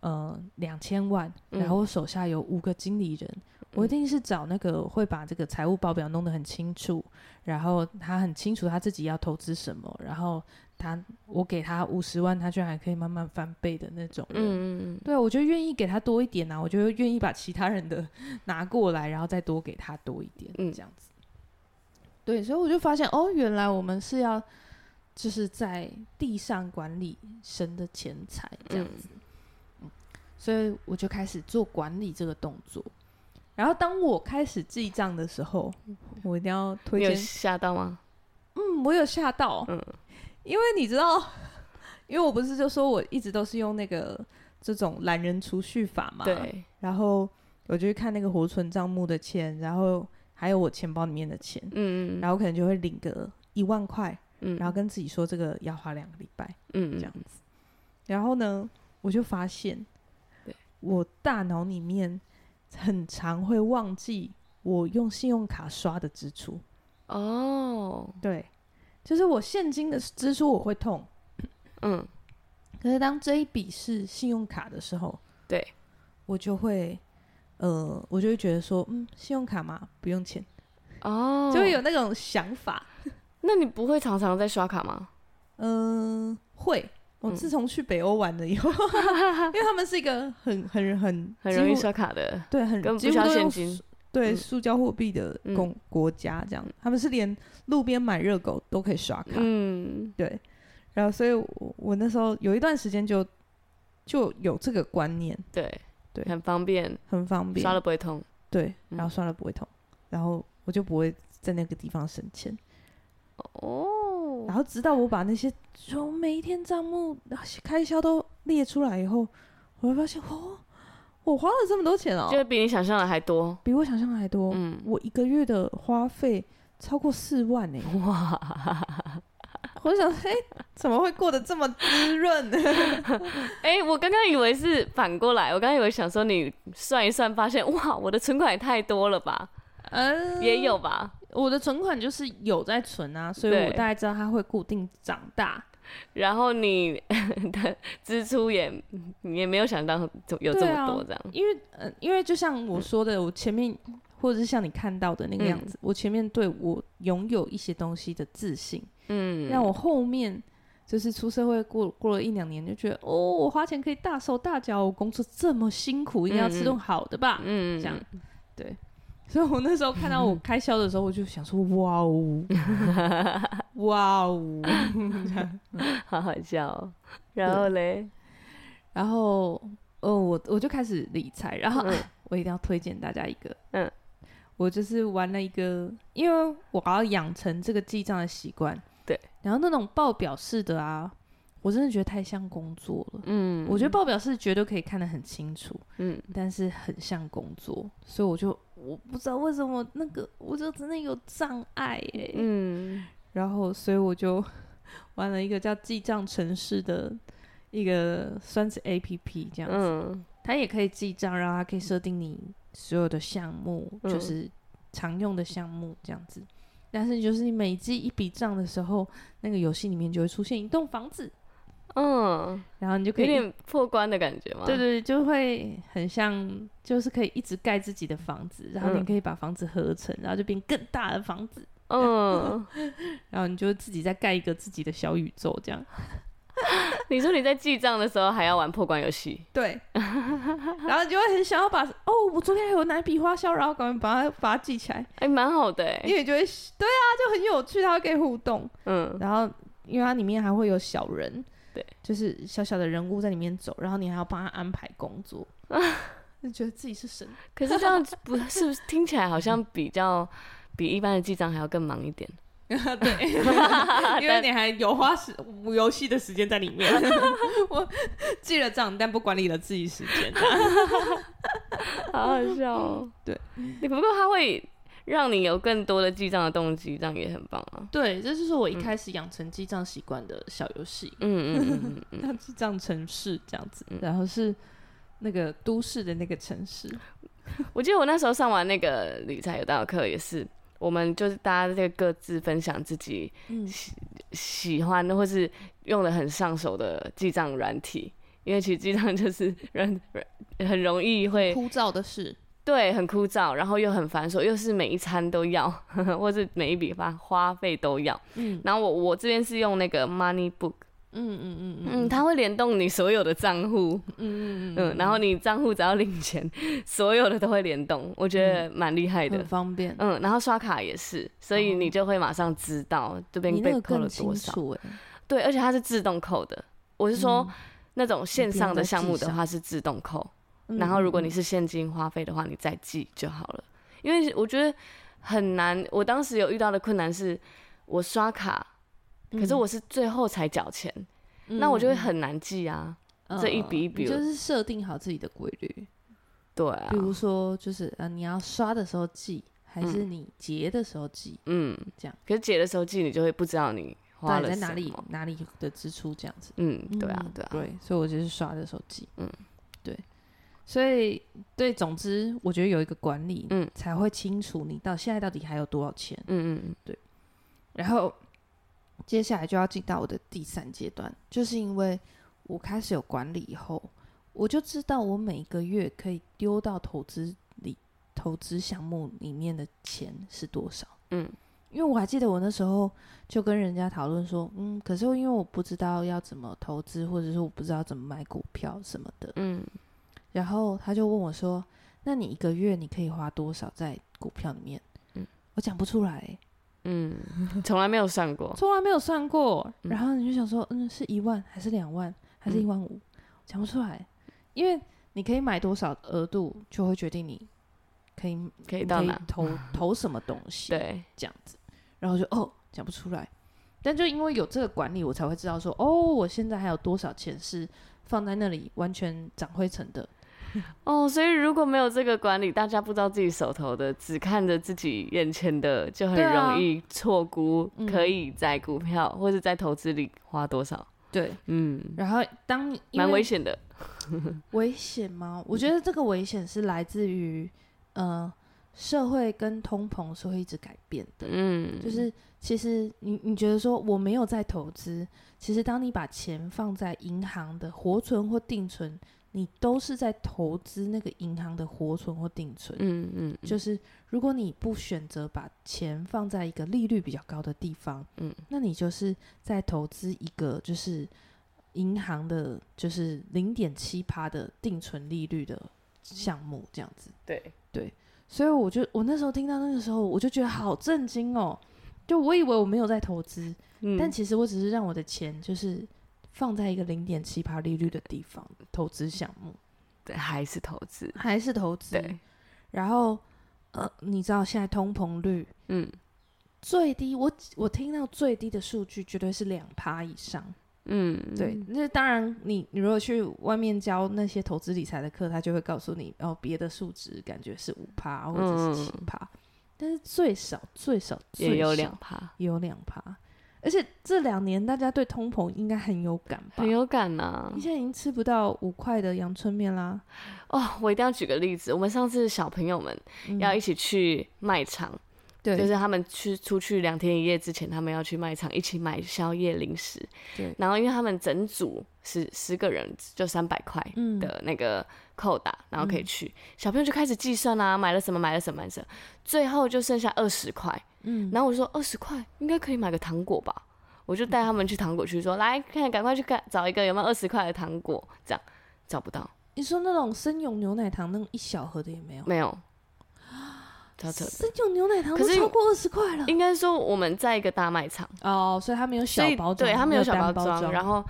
呃，两千万，然后我手下有五个经理人，嗯，我一定是找那个会把这个财务报表弄得很清楚，然后他很清楚他自己要投资什么，然后他我给他五十万，他居然还可以慢慢翻倍的那种人。嗯嗯对，我就愿意给他多一点啊，我就愿意把其他人的 (laughs) 拿过来，然后再多给他多一点，嗯，这样子。对，所以我就发现，哦，原来我们是要就是在地上管理神的钱财这样子。嗯所以我就开始做管理这个动作，然后当我开始记账的时候，我一定要推荐。你有吓到吗？嗯，我有吓到。嗯，因为你知道，因为我不是就说我一直都是用那个这种懒人储蓄法嘛。对。然后我就去看那个活存账目的钱，然后还有我钱包里面的钱，嗯嗯然后可能就会领个一万块，嗯，然后跟自己说这个要花两个礼拜，嗯这样子。然后呢，我就发现，我大脑里面很常会忘记我用信用卡刷的支出。哦，对，就是我现金的支出我会痛，嗯，可是当这一笔是信用卡的时候，对，我就会，呃，我就会觉得说，嗯，信用卡嘛，不用钱，哦，就会有那种想法。那你不会常常在刷卡吗？嗯，会。我自从去北欧玩了以后，(laughs) 因为他们是一个很很很很容易刷卡的，对，很根本不需要现金，对，嗯。塑胶货币的公国家这样，他们是连路边买热狗都可以刷卡，嗯，对。然后，所以我我那时候有一段时间就就有这个观念，对对，很方便，很方便，刷了不会痛，对，然后。刷了不会痛，然后我就不会在那个地方省钱。哦，然后直到我把那些从每一天账目开销都列出来以后，我会发现哦，我花了这么多钱哦，就比你想象的还多，比我想象的还多。嗯，我一个月的花费超过四万呢。(laughs) 哇！我想，哎，怎么会过得这么滋润呢？(laughs) 哎，我刚刚以为是反过来，我刚刚以为想说你算一算，发现哇，我的存款也太多了吧？嗯，也有吧。我的存款就是有在存啊，所以我大概知道它会固定长大。(laughs) 然后你 (laughs) 的支出也你也没有想到有这么多这样，啊、因为呃，因为就像我说的，我前面或者是像你看到的那个样子，嗯、我前面对我拥有一些东西的自信，嗯，让我后面就是出社会过过了一两年，就觉得哦，我花钱可以大手大脚，我工作这么辛苦，一定要吃顿好的吧，嗯，这样，对。所以我那时候看到我 (laughs) 开销的时候，我就想说：(laughs) 哇哦，哇哦，(laughs) 好好笑哦。然后嘞，然后哦，我我就开始理财。然后、嗯、我一定要推荐大家一个，嗯，我就是玩了一个，因为我要养成这个记账的习惯。对，然后那种报表式的啊。我真的觉得太像工作了，嗯，我觉得报表是绝对可以看得很清楚，嗯，但是很像工作，所以我就我不知道为什么那个我就真的有障碍哎，嗯，然后所以我就 (laughs) 玩了一个叫记账城市的一个算是 APP 这样子，嗯，它也可以记账，然后它可以设定你所有的项目，嗯，就是常用的项目这样子，但是就是你每记一笔账的时候，那个游戏里面就会出现一栋房子。嗯，然后你就可以有点破关的感觉吗？对对，就会很像，就是可以一直盖自己的房子，然后你可以把房子合成，然后就变更大的房子。嗯，(laughs) 然后你就自己再盖一个自己的小宇宙，这样。(laughs) 你说你在记账的时候还要玩破关游戏？对。然后你就会很想要把哦，我昨天还有哪笔花销，然后赶快把它把它记起来。哎，蛮好的哎，因为就会对啊，就很有趣，它会可以互动。嗯，然后因为它里面还会有小人。对，就是小小的人物在里面走，然后你还要帮他安排工作，(laughs) 就觉得自己是神。可是这样子不是不是听起来好像比较比一般的记账还要更忙一点？(laughs) 对，(laughs) 因为你还有花时游戏的时间在里面。我记了账，但不管理了自己时间，好好笑哦。对，你不过他会。让你有更多的记账的动机，这样也很棒啊。对，这就是我一开始养成记账习惯的小游戏。嗯嗯嗯 (laughs) 记账城市这样子，然后是那个都市的那个城市。我记得我那时候上完那个理财有道课，也是我们就是大家这个各自分享自己喜喜欢的或是用的很上手的记账软体，因为其实记账就是人 (laughs) 很容易会枯燥的事。对，很枯燥，然后又很繁琐，又是每一餐都要，呵 (laughs) 呵或是每一笔花花费都要。嗯，然后我我这边是用那个 Money Book，嗯嗯嗯嗯，它会联动你所有的账户，嗯嗯嗯，嗯，然后你账户只要领钱，所有的都会联动，我觉得蛮厉害的，很方便。嗯，然后刷卡也是，所以你就会马上知道这边被扣了多少。对，而且它是自动扣的。我是说，那种线上的项目的话是自动扣。然后，如果你是现金花费的话，你再记就好了。因为我觉得很难。我当时有遇到的困难是，我刷卡，可是我是最后才缴钱，那我就会很难记啊。这一笔一笔，就是设定好自己的规律。对啊，比如说就是呃，你要刷的时候记，还是你结的时候记？嗯，这样。可是结的时候记，你就会不知道你花了在哪里哪里的支出这样子。嗯，对啊，对啊，对，所以我就是刷的时候记。嗯，对。所以对，总之我觉得有一个管理，嗯，才会清楚你到现在到底还有多少钱。嗯嗯嗯，对。然后接下来就要进到我的第三阶段，就是因为我开始有管理以后，我就知道我每个月可以丢到投资里投资项目里面的钱是多少。嗯，因为我还记得我那时候就跟人家讨论说，嗯，可是因为我不知道要怎么投资，或者是我不知道怎么买股票什么的。嗯。然后他就问我说：“那你一个月你可以花多少在股票里面？”嗯，我讲不出来、欸，嗯，(laughs) 从来没有算过，从来没有算过。然后你就想说，嗯，是一万还是两万还是一万五？讲、嗯、不出来，因为你可以买多少额度，就会决定你可以可以到哪投 (laughs) 投什么东西。对，这样子。然后就哦，讲不出来。但就因为有这个管理，我才会知道说，哦，我现在还有多少钱是放在那里完全长灰尘的。(laughs) 哦，所以如果没有这个管理，大家不知道自己手头的，只看着自己眼前的，就很容易错估可以在股票或者在投资里花多少。对，嗯。然后当你蛮危险的，(laughs) 危险吗？我觉得这个危险是来自于，呃，社会跟通膨是会一直改变的。嗯，就是其实你你觉得说我没有在投资，其实当你把钱放在银行的活存或定存。你都是在投资那个银行的活存或定存，嗯嗯，就是如果你不选择把钱放在一个利率比较高的地方，嗯，那你就是在投资一个就是银行的，就是零点七趴的定存利率的项目这样子，对。对，所以我就我那时候听到那个时候，我就觉得好震惊哦，就我以为我没有在投资，嗯，但其实我只是让我的钱就是。放在一个零点七趴利率的地方投资项目，对，还是投资，还是投资。对，然后呃，你知道现在通膨率，嗯，最低我我听到最低的数据绝对是两趴以上，嗯，对。那当然你，你你如果去外面教那些投资理财的课，他就会告诉你，哦，别的数值感觉是五趴或者是七趴，嗯，但是最少最少最少也有两趴，也有两趴。而且这两年大家对通膨应该很有感吧？很有感呐、啊！你现在已经吃不到五块的阳春面啦。哦，我一定要举个例子。我们上次小朋友们要一起去卖场，就是他们去出去两天一夜之前，他们要去卖场一起买宵夜零食。对。然后因为他们整组十十个人就三百块的那个扣打，然后可以去、嗯，小朋友就开始计算啊，买了什么买了什么买了什么，最后就剩下二十块。嗯，然后我就说二十块应该可以买个糖果吧，我就带他们去糖果区说，来看，赶快去看找一个有没有二十块的糖果，这样找不到。你说那种生永牛奶糖那种一小盒的也没有？没有，超扯。生永牛奶糖都超过二十块了。应该说我们在一个大卖场哦，所以他没有小包装，对，他没有小包包装，然后。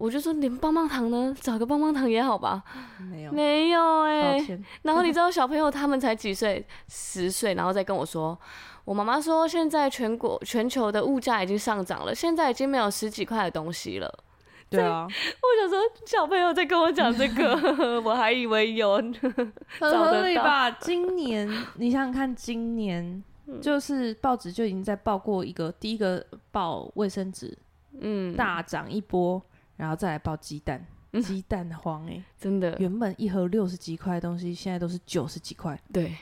我就说连棒棒糖呢，找个棒棒糖也好吧。没有，没有哎、欸。然后你知道小朋友他们才几岁，十岁，然后再跟我说，我妈妈说现在全国全球的物价已经上涨了，现在已经没有十几块的东西了。对啊，我想说小朋友在跟我讲这个，(laughs) 我还以为有，很合理吧？今年你想想看，今年就是报纸就已经在报过一个，第一个报卫生纸，嗯，大涨一波。然后再来报鸡蛋，鸡蛋黄哎、欸，真的，原本一盒六十几块的东西，现在都是九十几块。对，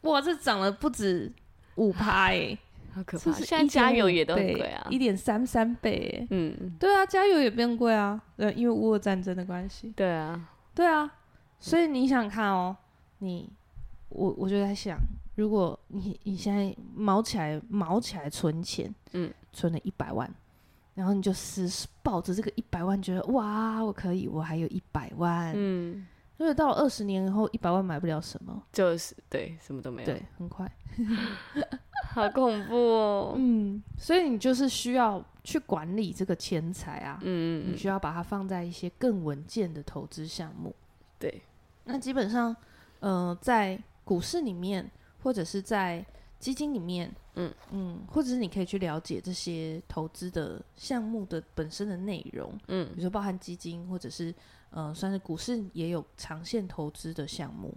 哇，这涨了不止五趴哎，好可怕！现在加油也都很贵啊，一点三三倍。嗯，对啊，加油也变贵啊，呃，因为乌俄战争的关系。对啊，对啊，所以你想看哦，你，我我就在想，如果你你现在毛起来毛起来存钱，嗯，存了一百万。然后你就死抱着这个一百万，觉得哇，我可以，我还有一百万。嗯，所以到了二十年以后，一百万买不了什么，就是对，什么都没有。对，很快，(laughs) 好恐怖哦。嗯，所以你就是需要去管理这个钱财啊。嗯嗯，你需要把它放在一些更稳健的投资项目。对，那基本上，呃，在股市里面或者是在基金里面。嗯嗯，或者是你可以去了解这些投资的项目的本身的内容，嗯，比如说包含基金，或者是呃，算是股市也有长线投资的项目。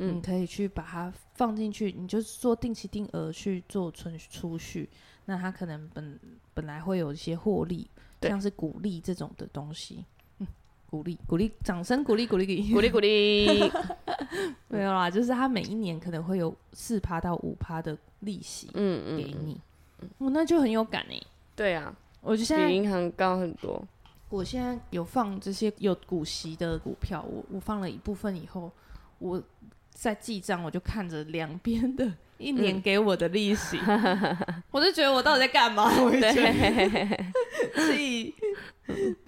嗯、你可以去把它放进去，你就做定期定额去做存储蓄，那它可能本本来会有一些获利，像是股利这种的东西。嗯，股利，鼓励，掌声鼓励，鼓励，鼓励，鼓励。(laughs) 没有啦，就是它每一年可能会有四趴到五趴的利息，嗯嗯，给你，嗯，嗯，那就很有感哎。对啊，我就现在比银行高很多。我现在有放这些有股息的股票，我我放了一部分以后，我在记账，我就看着两边的一年给我的利息，嗯、(laughs) 我就觉得我到底在干嘛？对，所以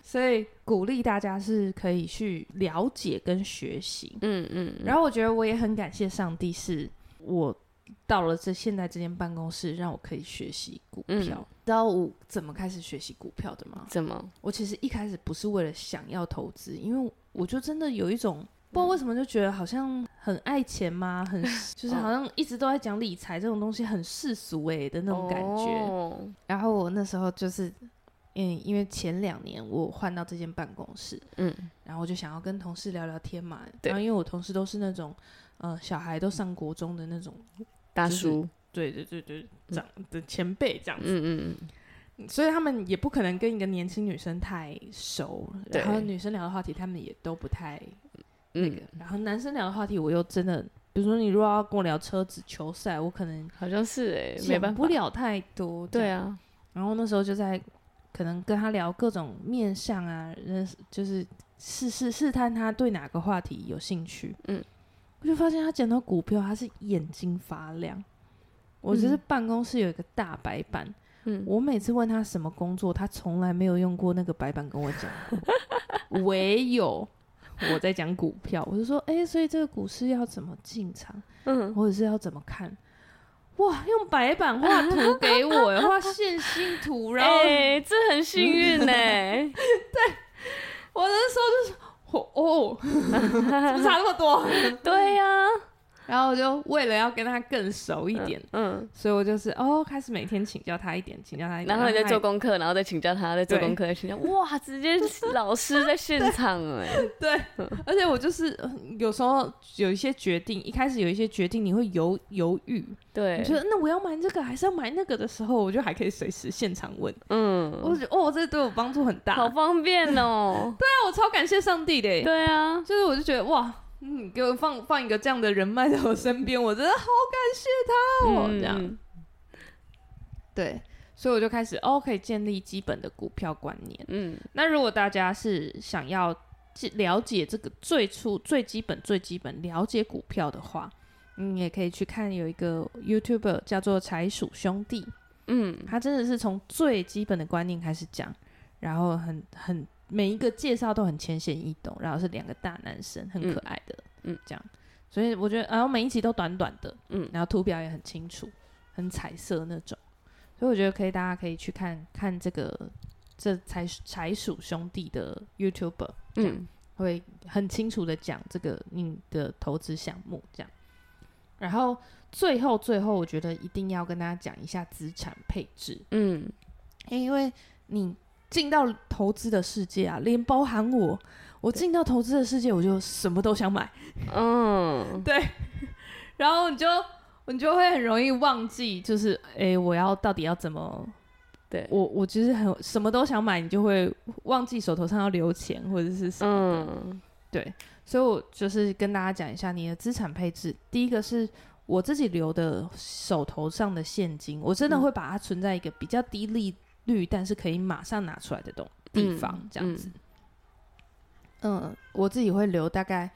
所以鼓励大家是可以去了解跟学习，嗯嗯，然后我觉得我也很感谢上帝，是我。到了这现在这间办公室，让我可以学习股票。嗯、知道我怎么开始学习股票的吗？怎么？我其实一开始不是为了想要投资，因为我就真的有一种不知道为什么就觉得好像很爱钱嘛，很 (laughs) 就是好像一直都在讲理财这种东西，很世俗哎的那种感觉。哦、然后我那时候就是，嗯，因为前两年我换到这间办公室，嗯，然后我就想要跟同事聊聊天嘛。然后因为我同事都是那种，呃，小孩都上国中的那种。大叔，对对对对，长的前辈这样子，嗯嗯嗯，所以他们也不可能跟一个年轻女生太熟，然后女生聊的话题他们也都不太那个，然后男生聊的话题我又真的，比如说你如果要跟我聊车子、球赛，我可能好像是哎，没办法，不了太多，对啊，然后那时候就在可能跟他聊各种面相啊，认识就是试试试探他对哪个话题有兴趣，嗯。我就发现他讲到股票，他是眼睛发亮。我就是办公室有一个大白板，嗯，我每次问他什么工作，他从来没有用过那个白板跟我讲过，(laughs) 唯有我在讲股票，我就说，哎、欸，所以这个股市要怎么进场，嗯，或者是要怎么看？哇，用白板画图给我，画线性图，然后，(laughs) 哎、欸，这很幸运呢。(laughs) 对，我那时候就是。哦，(laughs) 怎么差那么多？(laughs) 对呀、然后我就为了要跟他更熟一点，嗯，嗯，所以我就是哦，开始每天请教他一点，请教他一点，然后你在做功课，然后再请教他，再做功课，再请教，哇，直接老师在现场哎，(laughs) 对，而且我就是有时候有一些决定，一开始有一些决定你会犹犹豫，对，你觉得那我要买这个还是要买那个的时候，我就还可以随时现场问，嗯，我觉得哦，这对我帮助很大，好方便哦，(laughs) 对啊，我超感谢上帝的，对啊，就是我就觉得哇。嗯，给我放放一个这样的人脉在我身边，我真的好感谢他哦。嗯、这样，对，所以我就开始哦，可以建立基本的股票观念。嗯，那如果大家是想要了解这个最初最基本最基本了解股票的话，你也可以去看有一个 YouTuber 叫做柴鼠兄弟。嗯，他真的是从最基本的观念开始讲，然后很很。每一个介绍都很浅显易懂，然后是两个大男生，很可爱的，嗯，这样，所以我觉得，然后每一集都短短的，嗯，然后图表也很清楚，很彩色那种，所以我觉得可以，大家可以去看看这个这柴柴鼠兄弟的 YouTuber，嗯，会很清楚的讲这个你的投资项目这样，然后最后最后，我觉得一定要跟大家讲一下资产配置，嗯，因为你。进到投资的世界啊，连包含我，我进到投资的世界，我就什么都想买。嗯，(laughs) 对。然后你就你就会很容易忘记，就是哎、欸，我要到底要怎么？对我，我其实很什么都想买，你就会忘记手头上要留钱或者是什么。嗯，对。所以我就是跟大家讲一下你的资产配置。第一个是我自己留的手头上的现金，我真的会把它存在一个比较低利。率，但是可以马上拿出来的东地方，嗯、这样子。嗯，嗯，我自己会留大概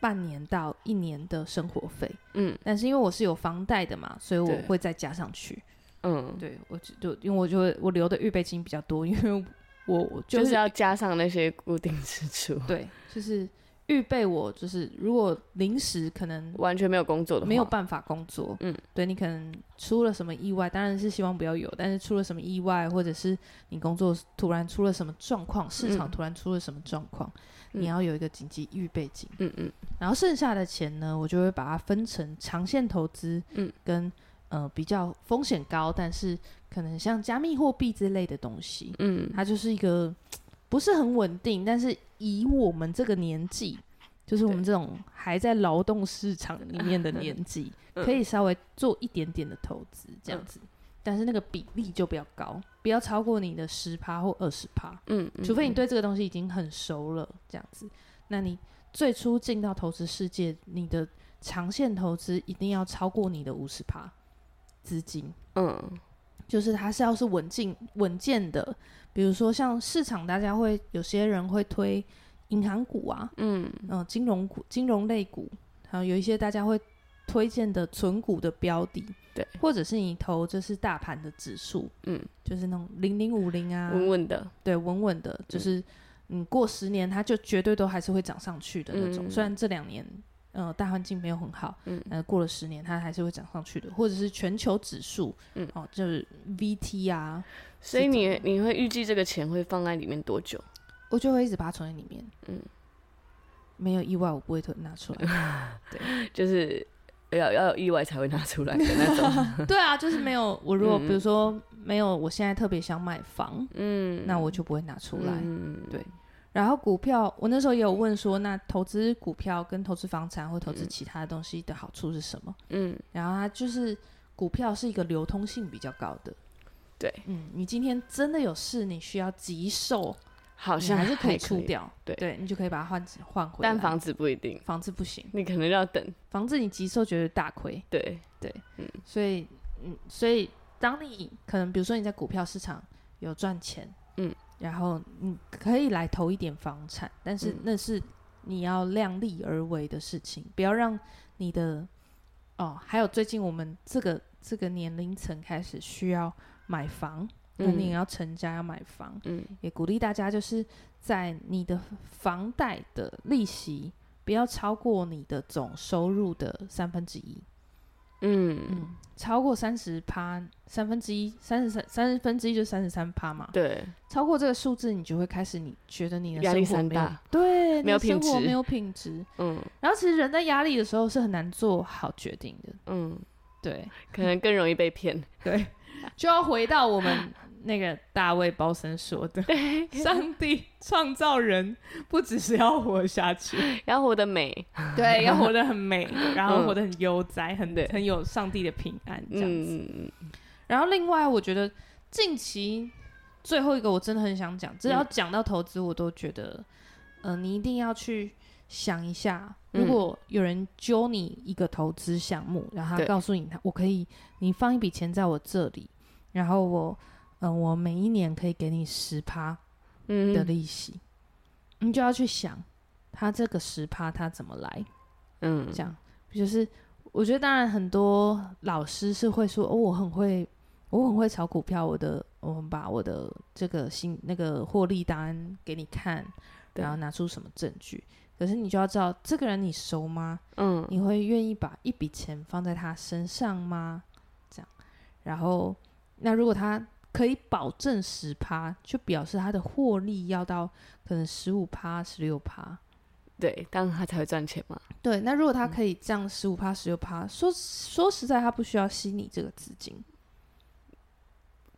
半年到一年的生活费。嗯，但是因为我是有房贷的嘛，所以我会再加上去。嗯，对，我就因为我就会我留的预备金比较多，因为我就是、就是要加上那些固定支出。对，就是。预备我就是，如果临时可能完全没有工作的话，没有办法工作，嗯，对你可能出了什么意外，当然是希望不要有，但是出了什么意外，或者是你工作突然出了什么状况，市场突然出了什么状况，嗯、你要有一个紧急预备金，嗯嗯，然后剩下的钱呢，我就会把它分成长线投资，嗯，跟呃比较风险高，但是可能像加密货币之类的东西，嗯，它就是一个。不是很稳定，但是以我们这个年纪，就是我们这种还在劳动市场里面的年纪，(laughs) 可以稍微做一点点的投资这样子，嗯、但是那个比例就比较高，不要超过你的十趴或二十趴。嗯，除非你对这个东西已经很熟了，这样子，那你最初进到投资世界，你的长线投资一定要超过你的五十趴资金。嗯，就是它是要是稳进稳健的，比如说像市场，大家会有些人会推。银行股啊，嗯，呃，金融股、金融类股，还有有一些大家会推荐的存股的标的，对，或者是你投就是大盘的指数，嗯，就是那种零零五零啊，稳稳的，对，稳稳的，就是嗯，过十年它就绝对都还是会涨上去的那种。嗯、虽然这两年呃大环境没有很好，嗯，呃，过了十年它还是会涨上去的，或者是全球指数，嗯，哦，就是 VT 啊，所以你你会预计这个钱会放在里面多久？(laughs) 我就会一直把它存在里面，嗯，没有意外我不会拿出来，(laughs) 对，(laughs) 就是要要有意外才会拿出来的那种，对啊，就是没有我如果比如说没有我现在特别想买房，嗯，那我就不会拿出来，嗯，对。然后股票，我那时候也有问说，那投资股票跟投资房产或投资其他的东西的好处是什么？嗯，然后它就是股票是一个流通性比较高的，对，嗯，你今天真的有事，你需要急售。好像还，还是可以出掉，对，对你就可以把它换换回来。但房子不一定，房子不行，你可能要等。房子你急售绝对大亏，对对，嗯，所以嗯，所以当你可能比如说你在股票市场有赚钱，嗯，然后你可以来投一点房产，但是那是你要量力而为的事情，不要让你的哦，还有最近我们这个这个年龄层开始需要买房。那你也要成家要买房，嗯，也鼓励大家就是在你的房贷的利息不要超过你的总收入的三分之一，嗯。嗯，超过三十趴，三分之一，三十三三分之一就三十三趴嘛，对，超过这个数字你就会开始你觉得你的压力山大，对，没有品质，没有品质，嗯，然后其实人在压力的时候是很难做好决定的，嗯，对，可能更容易被骗，对，就要回到我们。(laughs) 那个大卫鲍森说的：(laughs) “上帝创造人，不只是要活下去，(laughs) 要活得美，(laughs) 对，要活得很美，然后活得很悠哉，很很有上帝的平安这样子。然后另外，我觉得近期最后一个我真的很想讲，只要讲到投资，我都觉得，呃，你一定要去想一下，如果有人揪你一个投资项目，然后他告诉你，他我可以，你放一笔钱在我这里，然后我。”嗯、呃，我每一年可以给你十趴的利息，嗯、你就要去想，他这个十趴他怎么来？嗯，这样就是我觉得，当然很多老师是会说，哦，我很会，我很会炒股票，我的，我们把我的这个新那个获利单给你看，然后拿出什么证据？可是你就要知道，这个人你熟吗？嗯，你会愿意把一笔钱放在他身上吗？这样，然后那如果他。可以保证十趴，就表示他的获利要到可能十五趴、十六趴，对，当然他才会赚钱嘛。对，那如果他可以降十五趴、十六趴，说说实在，他不需要吸你这个资金。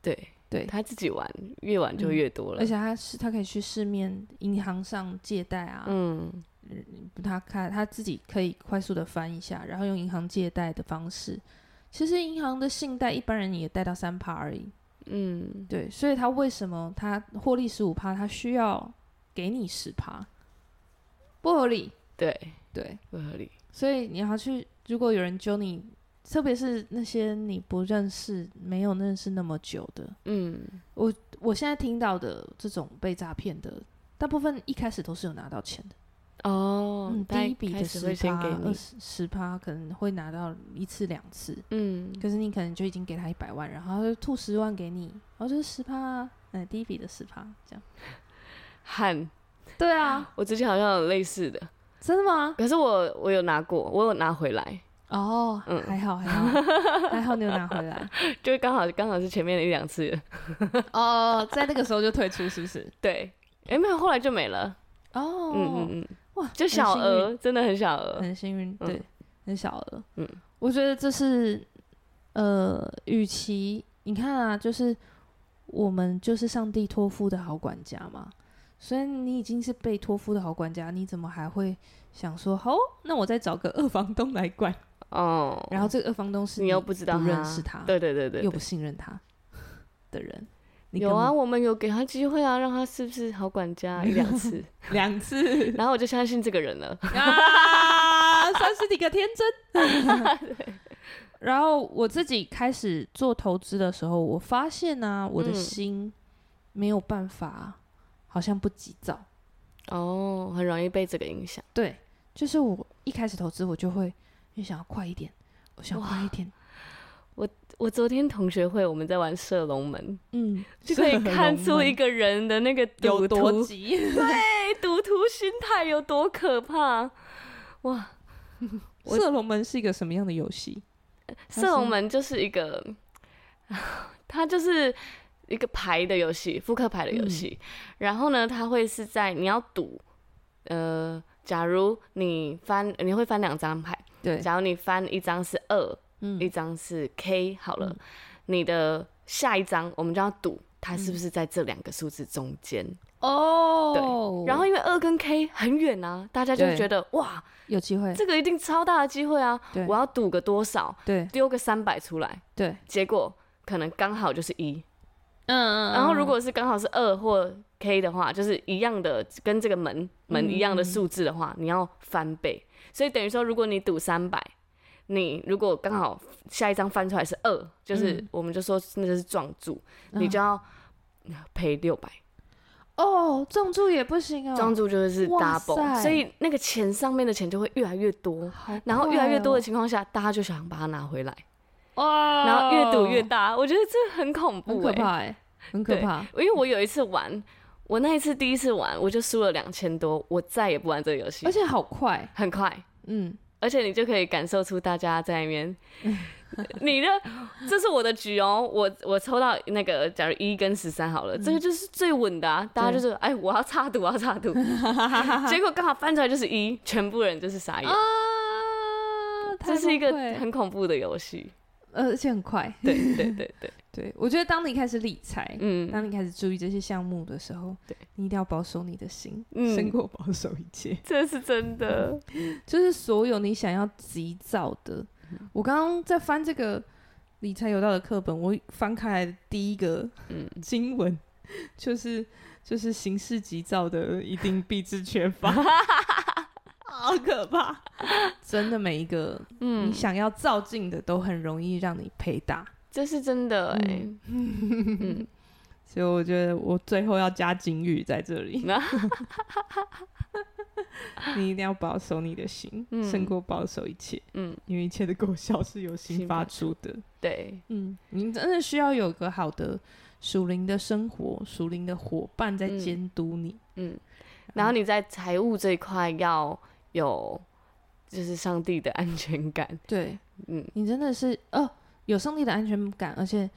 对，对他自己玩，越玩就越多了。嗯、而且他是他可以去市面银行上借贷啊，嗯，他看他自己可以快速的翻一下，然后用银行借贷的方式，其实银行的信贷一般人也贷到三趴而已。嗯，对，所以他为什么他获利十五趴，他需要给你十趴，不合理。对对，不合理。所以你要去，如果有人揪你，特别是那些你不认识、没有认识那么久的，嗯，我我现在听到的这种被诈骗的，大部分一开始都是有拿到钱的。哦、嗯，第一笔的十趴、二十十趴可能会拿到一次两次，嗯，可是你可能就已经给他一百万，然后他就吐十万给你，然后就是十趴，嗯，第一笔的十趴这样。喊，对啊，我之前好像有类似的，真的吗？可是我我有拿过，我有拿回来。哦，嗯，还好还好 (laughs) 还好，你有拿回来，就是刚好刚好是前面的一两次。哦，在那个时候就退出是不是？(laughs) 对，哎、欸，没有，后来就没了。哦，嗯嗯嗯。哇，就小额，真的很小额，很幸运，对，嗯、很小额。嗯，我觉得这是，呃，与其你看啊，就是我们就是上帝托付的好管家嘛，所以你已经是被托付的好管家，你怎么还会想说，好，那我再找个二房东来管？哦，然后这个二房东是你又不知道不认识他，对对对对，又不信任他的人。有啊，我们有给他机会啊，让他是不是好管家一两次，(laughs) 两次，(laughs) 然后我就相信这个人了啊，算是你个天真。(laughs) 然后我自己开始做投资的时候，我发现呢、啊，我的心没有办法，好像不急躁。哦，很容易被这个影响。对，就是我一开始投资，我就会越想要快一点，我想要快一点。我我昨天同学会，我们在玩射龙门，嗯，就可以看出一个人的那个 (laughs) 有多急，(laughs) 对，赌徒心态有多可怕。哇，(laughs) 射龙门是一个什么样的游戏？射龙门就是一个，它就是一个牌的游戏，扑克牌的游戏。嗯、然后呢，它会是在你要赌，呃，假如你翻，你会翻两张牌，对，假如你翻一张是二，嗯，一张是 K，好了，嗯、你的下一张我们就要赌它是不是在这两个数字中间。哦，对。然后因为二跟 K 很远啊，大家就觉得哇。有机会，这个一定超大的机会啊！我要赌个多少？对，丢个三百出来。对，结果可能刚好就是一。嗯嗯。然后如果是刚好是二或 K 的话，就是一样的，跟这个门门一样的数字的话，你要翻倍。所以等于说，如果你赌三百，你如果刚好下一张翻出来是二，就是我们就说那就是撞注，你就要赔六百。哦，撞注也不行哦，撞注就是 double，所以那个钱上面的钱就会越来越多，哦、然后越来越多的情况下，大家就想把它拿回来，哇，然后越赌越大，我觉得这很恐怖，很可怕，很可怕。因为我有一次玩，我那一次第一次玩，我就输了两千多，我再也不玩这个游戏，而且好快，很快，嗯，而且你就可以感受出大家在里面。(laughs) 你的这是我的局哦，我我抽到那个，假如一跟十三好了，嗯、这个就是最稳的啊！大家就是哎，我要插赌，我要插赌，(laughs) 结果刚好翻出来就是一，全部人就是傻眼啊！这是一个很恐怖的游戏，而且很快。对对对对对，对，我觉得当你开始理财，嗯，当你开始注意这些项目的时候，对，你一定要保守你的心，嗯，胜过保守一切，(laughs) 这是真的。就是所有你想要急躁的。我刚刚在翻这个理财有道的课本，我翻开来的第一个经文，嗯、就是就是行事急躁的一定必致缺乏，(laughs) 好可怕！(laughs) 真的每一个你想要躁进的都很容易让你赔大，这是真的哎、欸。嗯、(laughs) 所以我觉得我最后要加警语在这里。(laughs) 你一定要保守你的心，嗯、胜过保守一切。嗯，因为一切的果效是由心发出的。对，嗯，你真的需要有个好的属灵的生活，属灵的伙伴在监督你。嗯，嗯，然后你在财务这一块要有，就是上帝的安全感。对，嗯，你真的是哦，有上帝的安全感，而且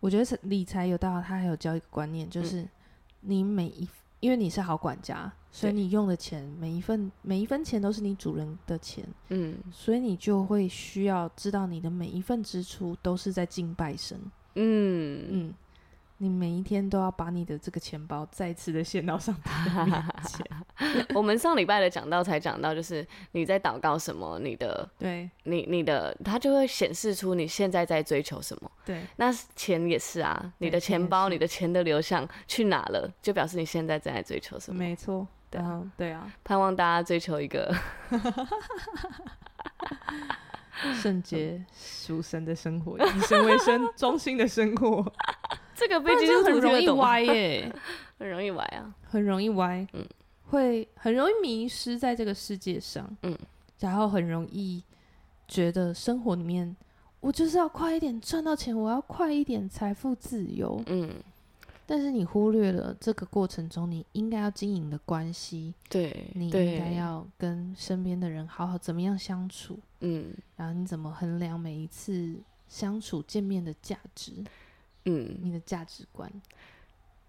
我觉得理财有道，他还有教一个观念，就是你每一。因为你是好管家，所以你用的钱每一份每一分钱都是你主人的钱，嗯，所以你就会需要知道你的每一份支出都是在敬拜神，嗯嗯。你每一天都要把你的这个钱包再次的献到上帝面前。(laughs) 我们上礼拜的讲到才讲到，就是你在祷告什么，你的对，你你的，它就会显示出你现在在追求什么。对，那钱也是啊，你的钱包、你的钱的流向去哪了，就表示你现在正在追求什么。没错，对啊，对啊，盼望大家追求一个 (laughs) 圣洁属神的生活，以神为生 (laughs) 中心的生活。这个被基督徒很容易歪耶，(laughs) 很容易歪啊，很容易歪，嗯，会很容易迷失在这个世界上，嗯，然后很容易觉得生活里面我就是要快一点赚到钱，我要快一点财富自由，嗯，但是你忽略了这个过程中你应该要经营的关系，对，你应该要跟身边的人好好怎么样相处，嗯，然后你怎么衡量每一次相处见面的价值。嗯，你的价值观，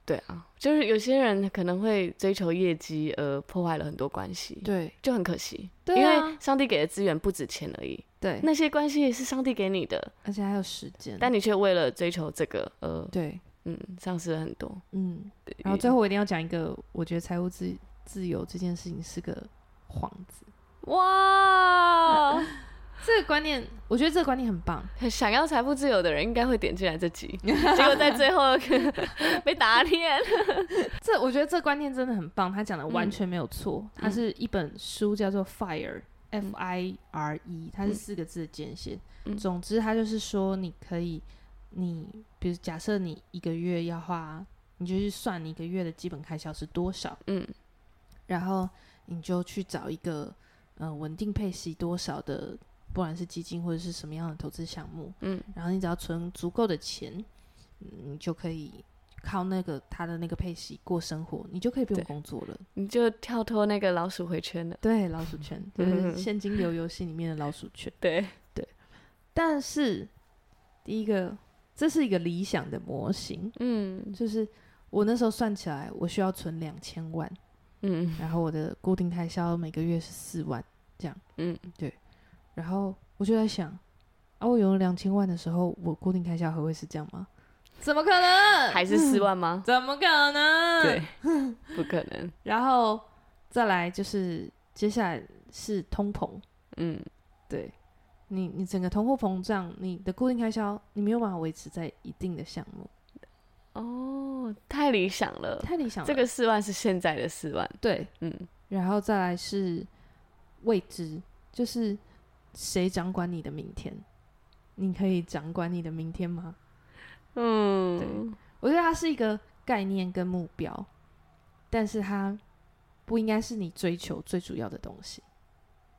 对啊，就是有些人可能会追求业绩而破坏了很多关系，对，就很可惜。对啊，因为上帝给的资源不止钱而已，对，那些关系也是上帝给你的，而且还有时间，但你却为了追求这个而对嗯，丧失了很多，嗯。然后最后我一定要讲一个，我觉得财务自自由这件事情是个幌子。哇，(laughs) 这个观念，我觉得这个观念很棒。想要财富自由的人应该会点进来这集，(laughs) 结果在最后 (laughs) 被打脸。(laughs) 这我觉得这观念真的很棒，他讲的完全没有错。嗯、它是一本书，叫做 Fire，F、嗯、I R E，它是四个字的简写。嗯、总之，它就是说，你可以，你比如假设你一个月要花，你就去算你一个月的基本开销是多少，嗯，然后你就去找一个。呃，稳定配息多少的，不管是基金或者是什么样的投资项目，嗯，然后你只要存足够的钱，嗯，你就可以靠那个他的那个配息过生活，你就可以不用工作了，你就跳脱那个老鼠回圈了。对，老鼠圈 (laughs) 就是现金流游戏里面的老鼠圈。(laughs) 对对，但是第一个，这是一个理想的模型，嗯，就是我那时候算起来，我需要存两千万。嗯，然后我的固定开销每个月是四万，这样，嗯，对，然后我就在想，啊，我有了两千万的时候，我固定开销还会是这样吗？怎么可能？还是四万吗？(laughs) 怎么可能？对，不可能。然后再来就是接下来是通膨，嗯，对，你你整个通货膨胀，你的固定开销你没有办法维持在一定的项目。哦，太理想了，太理想了。这个四万是现在的四万，对，嗯，然后再来是未知，就是谁掌管你的明天？你可以掌管你的明天吗？嗯，对，我觉得它是一个概念跟目标，但是它不应该是你追求最主要的东西，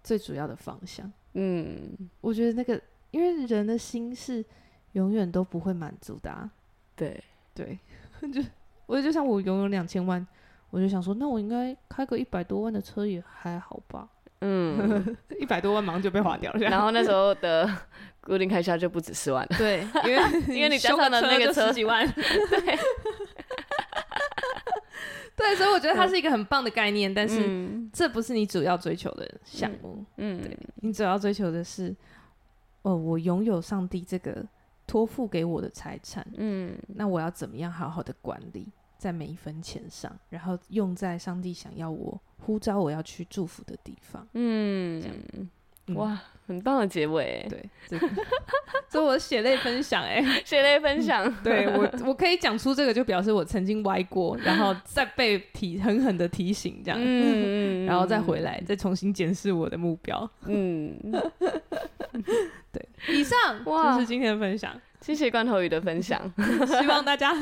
最主要的方向。嗯，我觉得那个，因为人的心是永远都不会满足的啊，对。对，(laughs) 就我就像我拥有两千万，我就想说，那我应该开个一百多万的车也还好吧？嗯，(laughs) 一百多万马上就被划掉了。然后那时候的固定开销就不止四万了。对，因为 (laughs) 因为你加上的那个车十几万。(laughs) 对，对，所以我觉得它是一个很棒的概念，但是这不是你主要追求的项目。嗯，对，你主要追求的是，哦，我拥有上帝这个。托付给我的财产，嗯，那我要怎么样好好的管理在每一分钱上，然后用在上帝想要我呼召我要去祝福的地方，嗯，嗯、哇，很棒的结尾，对，这个，(laughs) 这我血泪分享，哎，(laughs) 血泪分享，对我，(laughs) 我可以讲出这个，就表示我曾经歪过，然后再被提狠狠的提醒，这样，嗯，然后再回来，再重新检视我的目标，嗯。对，以上就是今天的分享。谢谢罐头鱼的分享，(laughs) 希望大家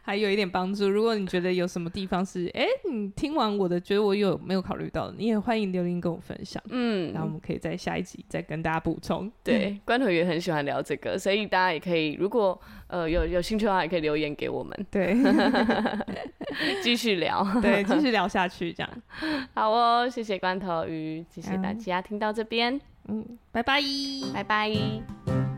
还有一点帮助。如果你觉得有什么地方是，哎、欸，你听完我的，觉得我有没有考虑到的，你也欢迎留言跟我分享。嗯，然后我们可以在下一集再跟大家补充。对，罐头鱼也很喜欢聊这个，所以大家也可以，如果呃有有兴趣的话，也可以留言给我们。(laughs) 对，(laughs) 继续聊，对，继续聊下去，这样。好哦，谢谢罐头鱼，谢谢大家听到这边。嗯，拜拜，拜拜。